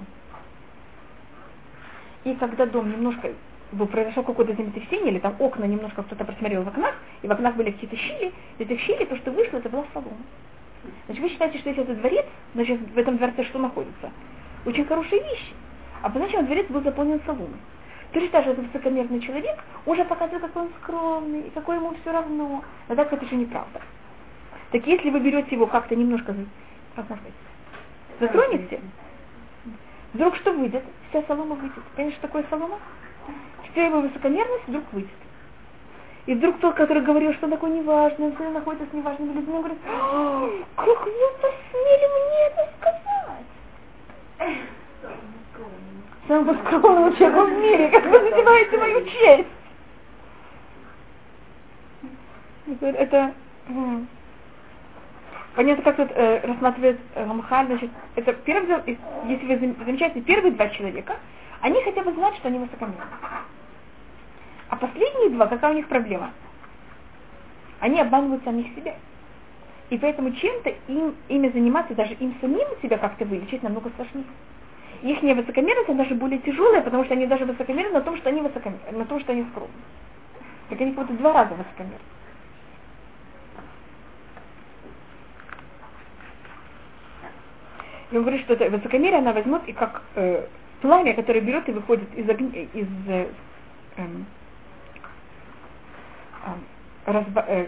И когда дом немножко был, произошло какое-то землетрясение, или там окна немножко кто-то просмотрел в окнах, и в окнах были какие-то щели, из этих щелей то, что вышло, это была солома. Значит, вы считаете, что если это дворец, значит, в этом дворце что находится? Очень хорошие вещи. А поначалу дворец был заполнен соломой. То есть даже этот высокомерный человек уже показывает, какой он скромный, и какой ему все равно. Но так это же неправда. Так если вы берете его как-то немножко, как сказать, затронете, вдруг что выйдет? Вся солома выйдет. Что такое солома? Вся его высокомерность вдруг выйдет. И вдруг тот, который говорил, что такое неважно, он находится с неважными людьми, он говорит, как вы посмели мне это сказать? Самого скромного человека в мире, как вы задеваете мою честь. Это, понятно, как тут э, рассматривает э, Рамхаль, значит, это первый, если вы замечаете, первые два человека, они хотя бы знают, что они высокомерны. А последние два, какая у них проблема? Они обманывают самих себя. И поэтому чем-то им, ими заниматься, даже им самим себя как-то вылечить, намного сложнее. Их высокомерность, она даже более тяжелая, потому что они даже высокомерны на том, что они высокомерны, на том, что они скромны. Так они как будто два раза высокомерны. И он говорит, что это высокомерие она возьмет и как э, пламя, которое берет и выходит из, огня, из э, э,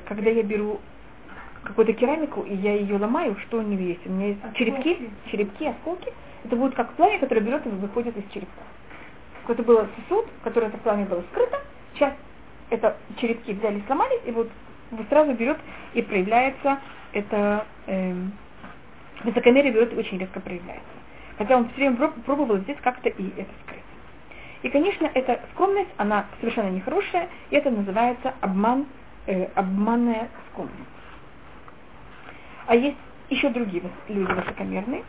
когда я беру какую-то керамику и я ее ломаю, что у нее есть? У меня есть черепки, черепки, осколки. Это будет как пламя, которое берет и выходит из черепка. Это было сосуд, в котором это пламя было скрыто. Сейчас это черепки взяли, сломались, и вот, сразу берет и проявляется это эм, высокомерие берет и очень резко проявляется. Хотя он все время пробовал здесь как-то и это скрыть. И, конечно, эта скромность, она совершенно нехорошая, и это называется обман, э, обманная скромность. А есть еще другие люди высокомерные,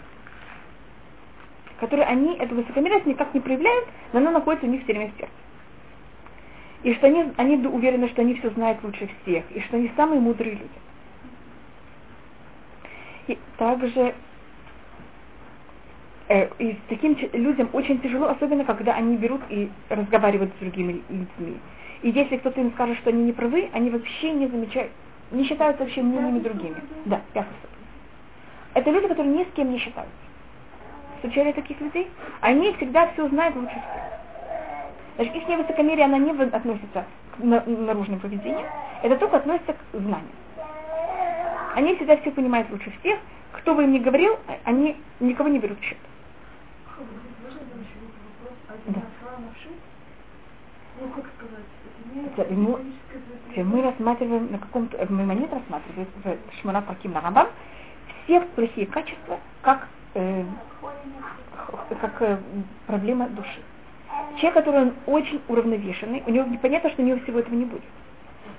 которые они эту высокомерность никак не проявляют, но она находится у них все время в сердце. И что они, они уверены, что они все знают лучше всех, и что они самые мудрые люди. И также э, и таким людям очень тяжело, особенно когда они берут и разговаривают с другими людьми. И если кто-то им скажет, что они не правы, они вообще не замечают, не считаются вообще мнениями другими. Да, пятый Это люди, которые ни с кем не считаются. Встречали таких людей? Они всегда все знают лучше всех. Значит, их высокомерие, она не относится к наружному поведению, это только относится к знанию. Они всегда все понимают лучше всех, кто бы им ни говорил, они никого не берут в счет. Да. Ну, как сказать, это мы рассматриваем, на каком-то, Маймонид рассматривает в Шмана Паким Рамбам все плохие качества как, э, как э, проблема души. Человек, который он очень уравновешенный, у него понятно, что у него всего этого не будет.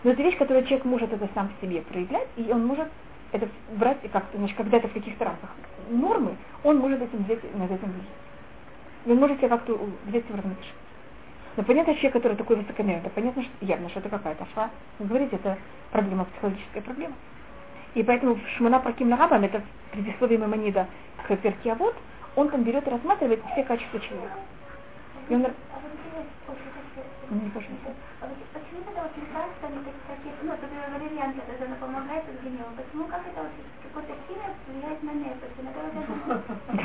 Но это вещь, которую человек может это сам в себе проявлять, и он может это брать, как, значит, когда это в каких-то рамках нормы, он может этим взять, над этим влиять. Он может себя как-то взять уравновешивать. Но понятно, человек, который такой высокомерный, понятно, что явно, что это какая-то шва. Вы говорите, это проблема, психологическая проблема. И поэтому Шмана Праким Нарабам, это предисловие Мамонида к перке, а вот он там берет и рассматривает все качества человека. И он... Не. Почему это часто они такие, ну, например, валерьянка, даже она помогает от гнева. Почему, как это вот какой-то химия влияет на [laughs]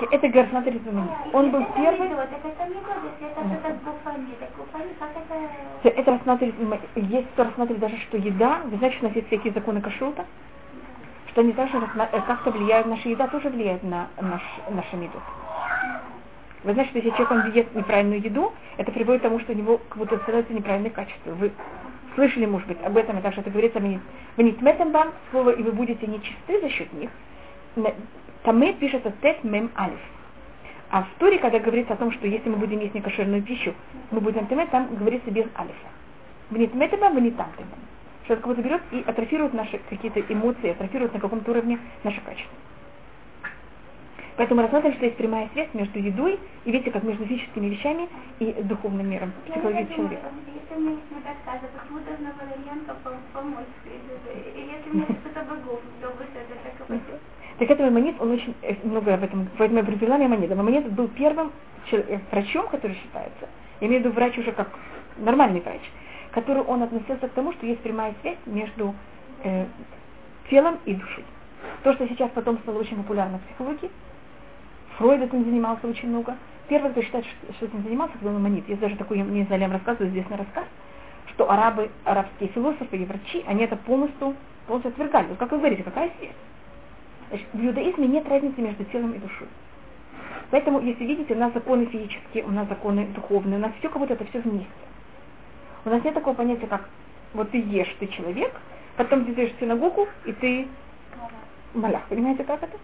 нефть? Это Гарснатер Он был первый... Это рассматривать, есть кто рассматривает даже, что еда, вы знаете, что у нас есть всякие законы кашрута, что они также э, как-то влияют, наша еда тоже влияет на наш, нашу еду. Вы знаете, что если человек он ест неправильную еду, это приводит к тому, что у него как будто становится неправильное качество. Вы слышали, может быть, об этом, и также это говорится, вы не слово, и вы будете нечисты за счет них. Тамэ пишется тет мем алиф. А в Туре, когда говорится о том, что если мы будем есть некошерную пищу, мы будем тэмэ, там говорится без алифа. В нитметэма, в нитамтэма. Что это как будто берет и атрофирует наши какие-то эмоции, атрофирует на каком-то уровне наше качество. Поэтому рассмотрим, что есть прямая связь между едой и видите, как между физическими вещами и духовным миром, психологией человека. Если мне есть почему должна валерьянка помочь? Если мне [laughs] что-то богов, то вы так это Маймонид, он очень э, много об этом, поэтому я привела Маймонида. Маймонид был первым э, врачом, который считается, я имею в виду врач уже как нормальный врач, который он относился к тому, что есть прямая связь между э, телом и душой. То, что сейчас потом стало очень популярно в психологии, Фройд этим занимался очень много. Первый, кто считает, что, этим занимался, был Маймонид. Есть даже такой, не знаю, я вам рассказываю, известный рассказ, что арабы, арабские философы и врачи, они это полностью, полностью отвергали. Вот как вы говорите, какая связь? Значит, в иудаизме нет разницы между телом и душой. Поэтому, если видите, у нас законы физические, у нас законы духовные, у нас все как будто это все вместе. У нас нет такого понятия, как вот ты ешь, ты человек, потом ты идешь в синагогу, и ты малях. Понимаете, как это?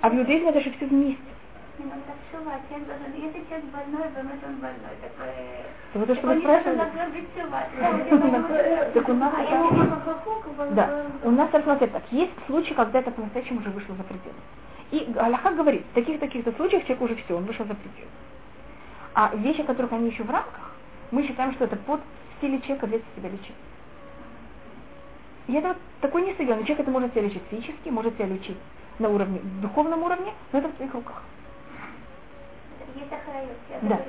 А в иудаизме это же все вместе. Если человек больной, значит он больной. Так вот, что вы спрашивали? Так у нас Да, у нас рассматривать так. Есть случаи, когда это по-настоящему уже вышло за пределы. И Аллаха говорит, в таких-таких-то случаях человек уже все, он вышел за пределы. А вещи, которых они еще в рамках, мы считаем, что это под стиле человека для себя лечить. И это такой несоединенный человек, это может себя лечить физически, может себя лечить на уровне, духовном уровне, но это в своих руках есть охрают. Да.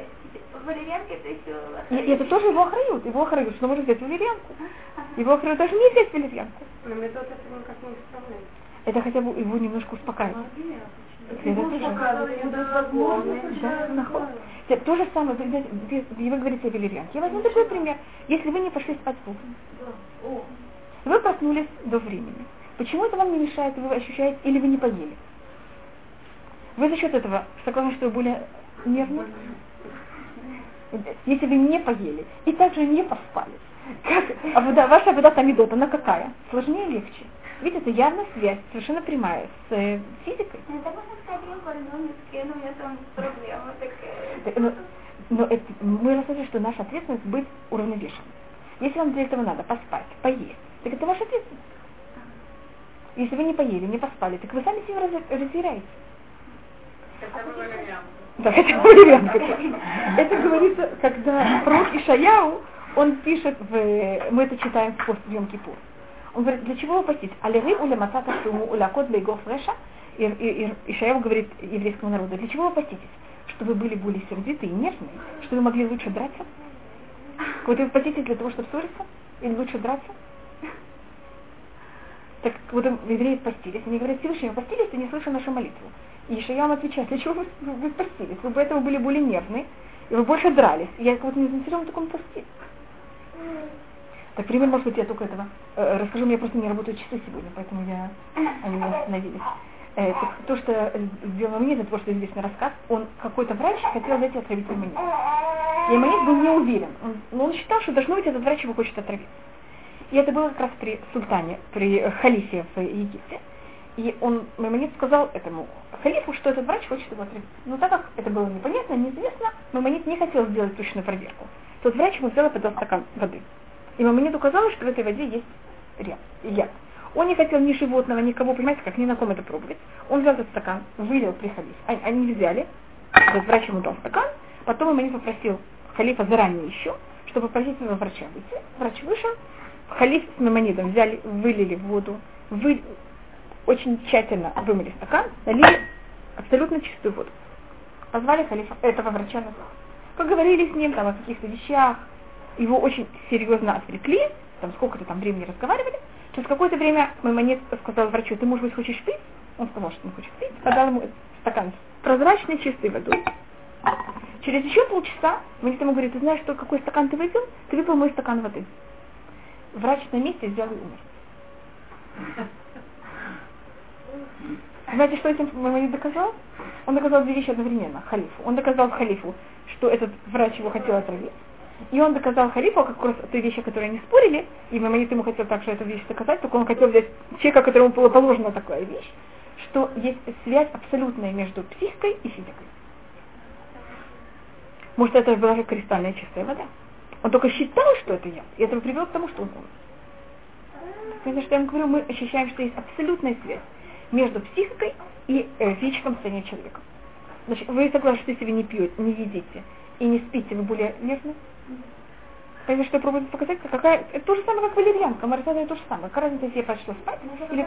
Валерьянка это еще охрают. И это тоже его охрают. Его охрают, что можно взять валерьянку. Его охрают даже не взять валерьянку. Но метод это никак не исправляет. Это хотя бы его немножко успокаивает. Это тоже. То же самое, вы, вы говорите о валерьянке. Я возьму другой пример. Если вы не пошли спать вовремя, вы проснулись до времени. Почему это вам не мешает, вы ощущаете, или вы не поели? Вы за счет этого согласны, что вы более нервны? Если вы не поели и также не поспали, как а вода, ваша вода тамидот, она какая? Сложнее или легче? Ведь это явно связь, совершенно прямая с э, физикой. Ну, это можно сказать, у меня там проблема такая. Но, но это, мы рассказываем, что наша ответственность быть уравновешенной. Если вам для этого надо поспать, поесть, так это ваша ответственность. Если вы не поели, не поспали, так вы сами себя разбираете. Хотя бы вариант. Это говорится, когда пророк Ишаяу, он пишет, в, мы это читаем в пост Йом Кипур. Он говорит, для чего вы постите? Алиры уля масата суму уля кот бейгов реша. И Ишаяу говорит еврейскому народу, для чего вы поститесь? Чтобы вы были более сердиты и нервные, чтобы вы могли лучше драться? Вот вы поститесь для того, чтобы ссориться? Или лучше драться? Так вот евреи постились, они говорят, Всевышний, вы постились, ты не слышал нашу молитву. И Шаям отвечает, для чего вы, вы, вы постились? Вы этого были более нервны, и вы больше дрались. Я как-то не заинтересован в таком посте. Так, пример, может быть, я только этого э, расскажу, у меня просто не работают часы сегодня, поэтому я, они меня остановились. Э, так, то, что сделал мне, это то, что известный рассказ, он какой-то врач хотел дать отравить Маймонит. И Маймонит был не уверен, он, но он считал, что должно быть этот врач его хочет отравить. И это было как раз при султане, при халифе в Египте. И он, Маймонид сказал этому халифу, что этот врач хочет его отравить. Но так как это было непонятно, неизвестно, Маймонид не хотел сделать точную проверку. Тот врач ему взял и подал стакан воды. И Маймонид указал, что в этой воде есть яд. Он не хотел ни животного, никого, понимаете, как ни на ком это пробовать. Он взял этот стакан, вылил при халифе. Они, взяли, этот врач ему дал стакан, потом Маймонид попросил халифа заранее еще, чтобы попросить своего врача выйти. Врач вышел, халиф с Маймонидом взяли, вылили воду, вы, очень тщательно вымыли стакан, налили абсолютно чистую воду. Позвали халифа, этого врача на Поговорили с ним там о каких-то вещах, его очень серьезно отвлекли, там сколько-то там времени разговаривали. Через какое-то время мой монет сказал врачу, ты, может быть, хочешь пить? Он сказал, что он хочет пить. Подал ему стакан прозрачной чистой водой. Через еще полчаса монет ему говорит, ты знаешь, что какой стакан ты выпил? Ты выпил мой стакан воды. Врач на месте взял и умер. Знаете, что этим Мамонид доказал? Он доказал две вещи одновременно, халифу. Он доказал халифу, что этот врач его хотел отравить. И он доказал халифу как раз той вещи, которые они спорили, и Мамонид ему хотел также эту вещь доказать, только он хотел взять человека, которому было положено такая вещь, что есть связь абсолютная между психикой и физикой. Может, это была же кристальная чистая вода. Он только считал, что это яд, и это привело к тому, что он умер. Потому что я вам говорю, мы ощущаем, что есть абсолютная связь между психикой и э, физическим состоянием человека. Значит, вы согласны, что если вы не пьете, не едите и не спите, вы более нежны? Понимаете, что я пробую показать? Какая... Это то же самое, как валерьянка. Марсана то же самое. Какая разница, если я пошла спать? Или...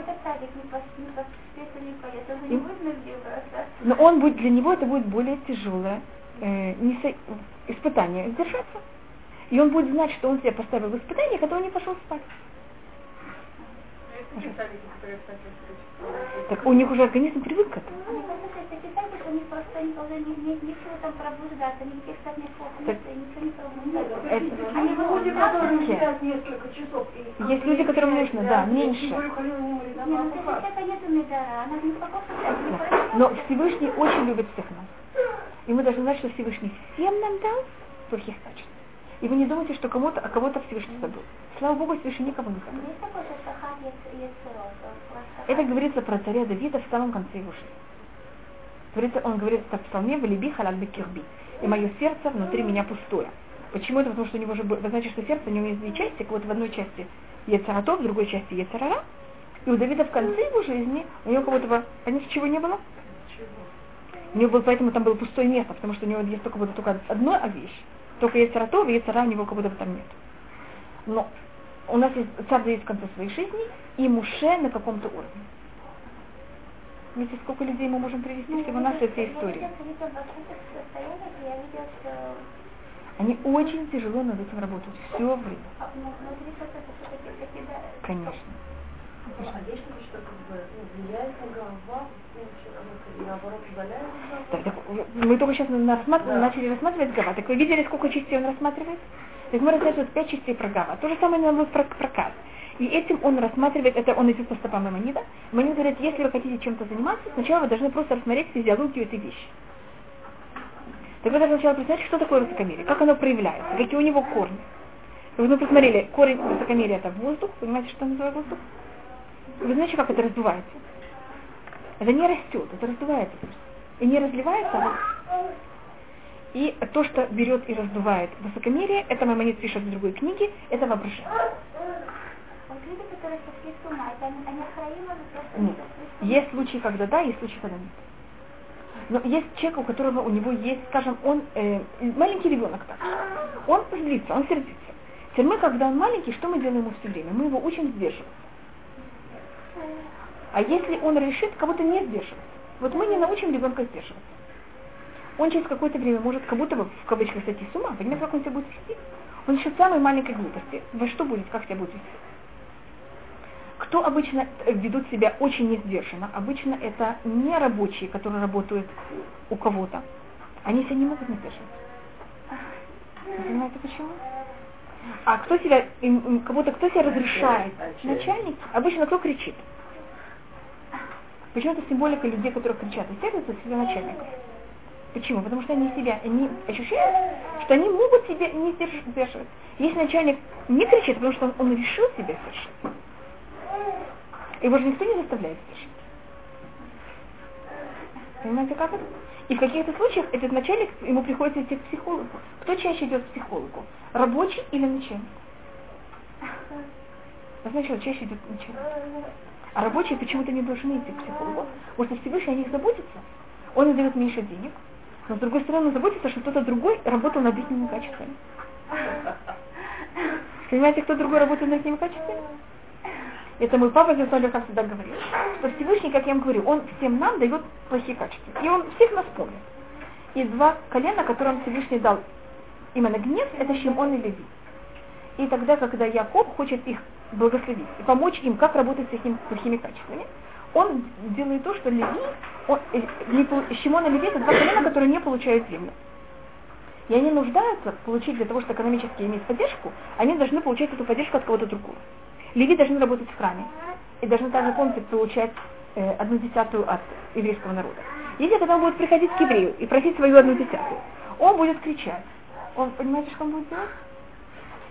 Но он будет, для него это будет более тяжелое э, не со... испытание сдержаться. И он будет знать, что он себе поставил в испытание, когда он не пошел спать. Так у них уже организм привык к этому. Есть люди, которым нужно, да, меньше. Но Всевышний очень любит всех нас. И мы должны знать, что Всевышний всем нам дал плохих качеств. И вы не думайте, что кому-то, а кого-то Всевышний забыл. Слава Богу, Всевышний никого не забыл. Это говорится про царя Давида в самом конце его жизни. Говорится, он говорит в псалме «Валиби халак бекирби» и мое сердце внутри меня пустое. Почему это? Потому что у него же, вы знаете, что сердце, у него есть две части, вот в одной части Ецаратов, в другой части Ецарара, и у Давида в конце его жизни, у него кого-то, понимаете, чего не было? У него было, поэтому там было пустое место, потому что у него есть только, вот, только одна вещь. Только Ецаратов, и Ецара у него как будто там нет. Но у нас есть царь Давид в конце своей жизни, и Муше на каком-то уровне. Видите, сколько людей мы можем привести, чтобы у нас эта история. Они очень тяжело над этим работают. Все время. Конечно. А ну, удаляет так, так, Мы только сейчас рассматр... да. начали рассматривать Гава. Так вы видели, сколько частей он рассматривает? Есть мы рассматриваем пять частей про Гава. То же самое нам будет про, про Каз. И этим он рассматривает, это он идет по стопам Иманида. Иманид говорит, если вы хотите чем-то заниматься, сначала вы должны просто рассмотреть физиологию этой вещи. Так вы должны сначала посмотреть, что такое высокомерие, как оно проявляется, какие у него корни. Вы ну, посмотрели, корень высокомерия это воздух, понимаете, что называется воздух? Вы знаете, как это раздувается? Это не растет, это раздувается И не разливается, а и то, что берет и раздувает высокомерие, это Маймонид пишет в другой книге, это воображение. Нет. Есть случаи, когда да, есть случаи, когда нет. Но есть человек, у которого у него есть, скажем, он э, маленький ребенок так. Он злится, он сердится. Теперь мы, когда он маленький, что мы делаем ему все время? Мы его учим сдерживаться. А если он решит кого-то не сдерживать, вот мы не научим ребенка сдерживаться. Он через какое-то время может как будто бы в кавычках сойти с ума, понимаете, как он себя будет вести? Он еще самой маленькой глупости. Во что будет, как себя будет вести? Кто обычно ведут себя очень несдержанно? Обычно это не рабочие, которые работают у кого-то. Они себя не могут сдерживать. Понимаете почему? А кто себя, кому-то кто себя разрешает? Начальник. Обычно кто кричит? Почему это символика людей, которые кричат и сердятся, себя начальников? Почему? Потому что они себя, они ощущают, что они могут себя не сдерживать. Если начальник не кричит, потому что он, он решил себя сдержать, его же никто не заставляет сдержать. Понимаете, как это? И в каких-то случаях этот начальник, ему приходится идти к психологу. Кто чаще идет к психологу? Рабочий или начальник? Сначала чаще идет начальник. А рабочие почему-то не должны идти к психологу, потому что Всевышний о них заботится. Он им дает меньше денег, но с другой стороны он заботится, что кто-то другой работал над их качествами. Понимаете, кто другой работает над их качествами? Это мой папа Зерсоль как всегда говорил, что Всевышний, как я вам говорю, он всем нам дает плохие качества. И он всех нас помнит. И два колена, которым Всевышний дал именно гнев, это Шимон и Леви. И тогда, когда Яков хочет их благословить и помочь им, как работать с их плохими качествами, он делает то, что Леви, он, э, Шимон и Леви это два колена, которые не получают землю. И они нуждаются получить для того, чтобы экономически иметь поддержку, они должны получать эту поддержку от кого-то другого. Леви должны работать в храме и должны также, помните, получать э, одну десятую от еврейского народа. Если когда он будет приходить к еврею и просить свою одну десятую, он будет кричать. Он, понимаете, что он будет делать?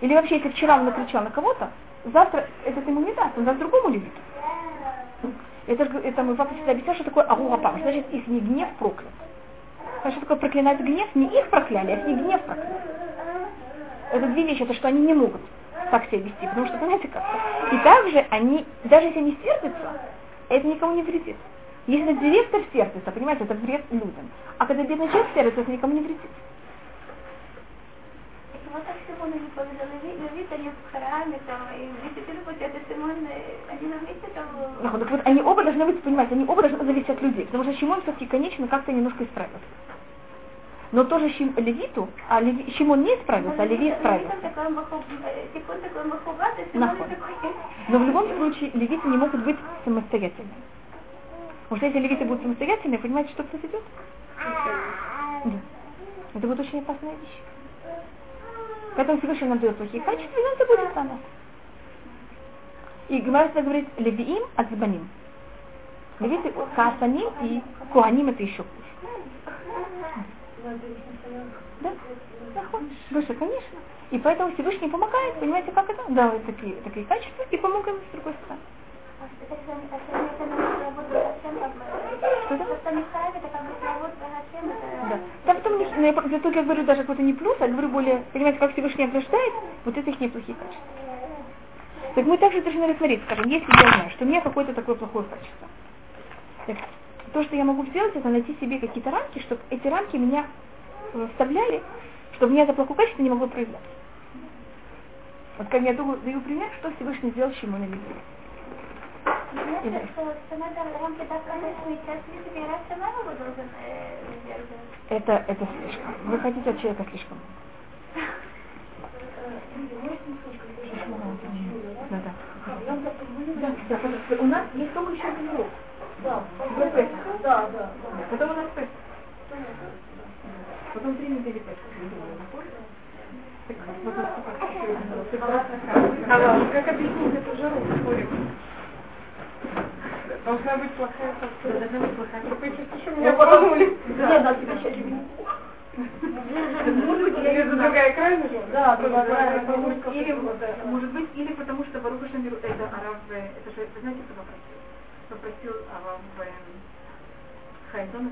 Или вообще, если вчера он накричал на кого-то, завтра этот ему не даст, он даст другому левиту. Это, это мой папа всегда объяснял, что такое агуапам, значит, их не гнев проклят. А что такое проклинать гнев? Не их прокляли, а их гнев прокляли. Это две вещи, это что они не могут так себя вести, потому что, понимаете, как -то. И также они, даже если они сердятся, это никому не вредит. Если директор сердится, понимаете, это вред людям. А когда бедный человек сердится, это никому не вредит. Так Симон не повидал, Левит, они в храме, там, и вместе это Симон, они вместе там... Ну, так вот, они оба должны быть, понимаете, они оба должны зависеть от людей, потому что Шимон все-таки, конечно, как-то немножко исправился. Но тоже Шим, Левиту, а Леви, Шимон не исправился, а Леви исправился. Но в любом случае левиты не могут быть самостоятельными. Потому что если левиты будут самостоятельными, понимаете, что произойдет? Да. Это будет очень опасная вещь. Поэтому Всевышний нам дает плохие качества, и он заботится о нас. И Гмара говорит, левиим от забаним. Левиты, каасаним и куаним это еще хуже. Да? Выше, конечно. И поэтому Всевышний помогает, понимаете, как это? Дал такие, такие качества и помог им с другой стороны. Ну, я, я я говорю даже какой-то не плюс, а говорю более, понимаете, как Всевышний ограждает, вот это их неплохие качества. Так мы также должны рассмотреть, скажем, если я знаю, что у меня какое-то такое плохое качество. Так, то, что я могу сделать, это найти себе какие-то рамки, чтобы эти рамки меня э, вставляли, чтобы меня за плохое качество не могло проявляться. Вот как я думаю, даю пример, что Всевышний сделал, чему на любви. Это, это слишком. Вы хотите от человека слишком. Да, да. У нас есть только еще тренировок. Да, да, да. Потом у нас пест. Потом три недели пест. Как объяснить эту жару? Должна быть плохая фактура. Должна быть плохая фактура. что меня подумали? Да, да, или другая крайность? Да, другая может быть, или потому что Баруха Шамиру, это араб, это же, вы знаете, кто попросил? Попросил араб Хайдона,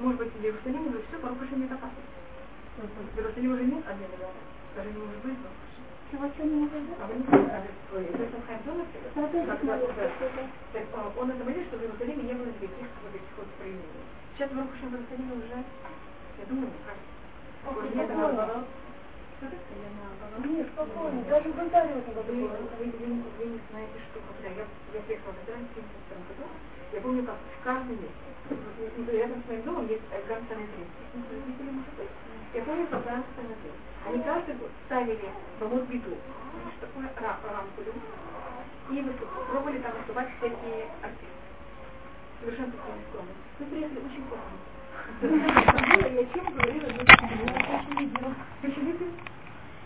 может быть, в Иерусалиме уже все, Баруха Шамиру это. В Иерусалиме уже нет отдельного, даже не может быть Баруха Чего не может быть? А вы не знаете, это Хайдона? Он это говорит, что в Иерусалиме не было никаких вот этих вот проявлений. Сейчас в Иерусалиме уже я думаю, мне кажется. Нет, наоборот. Нет, спокойно. Даже в Анталии это вы, вы, вы, вы не знаете, что когда я, я приехала в Израиль в 1972 году, я помню, как в каждом месте, рядом с моим домом есть Гранд Санедрин. Я помню, как Гранд Санедрин. Они каждый год ставили помог беду, такую рамку, и пробовали там выступать всякие артисты. Совершенно такие скромные. Мы приехали очень поздно. Я чем говорила, я очень не делала.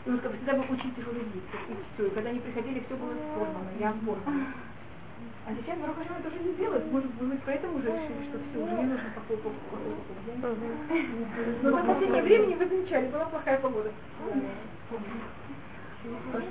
И вот как всегда бы очень тяжело биться, и все. И когда они приходили, все было сорвано, я оборвана. А сейчас Баруха Шем это уже не делает. Может быть, поэтому уже решили, что все, уже не нужно такой покупать. Но за последнее время не вы замечали, была плохая погода. Может,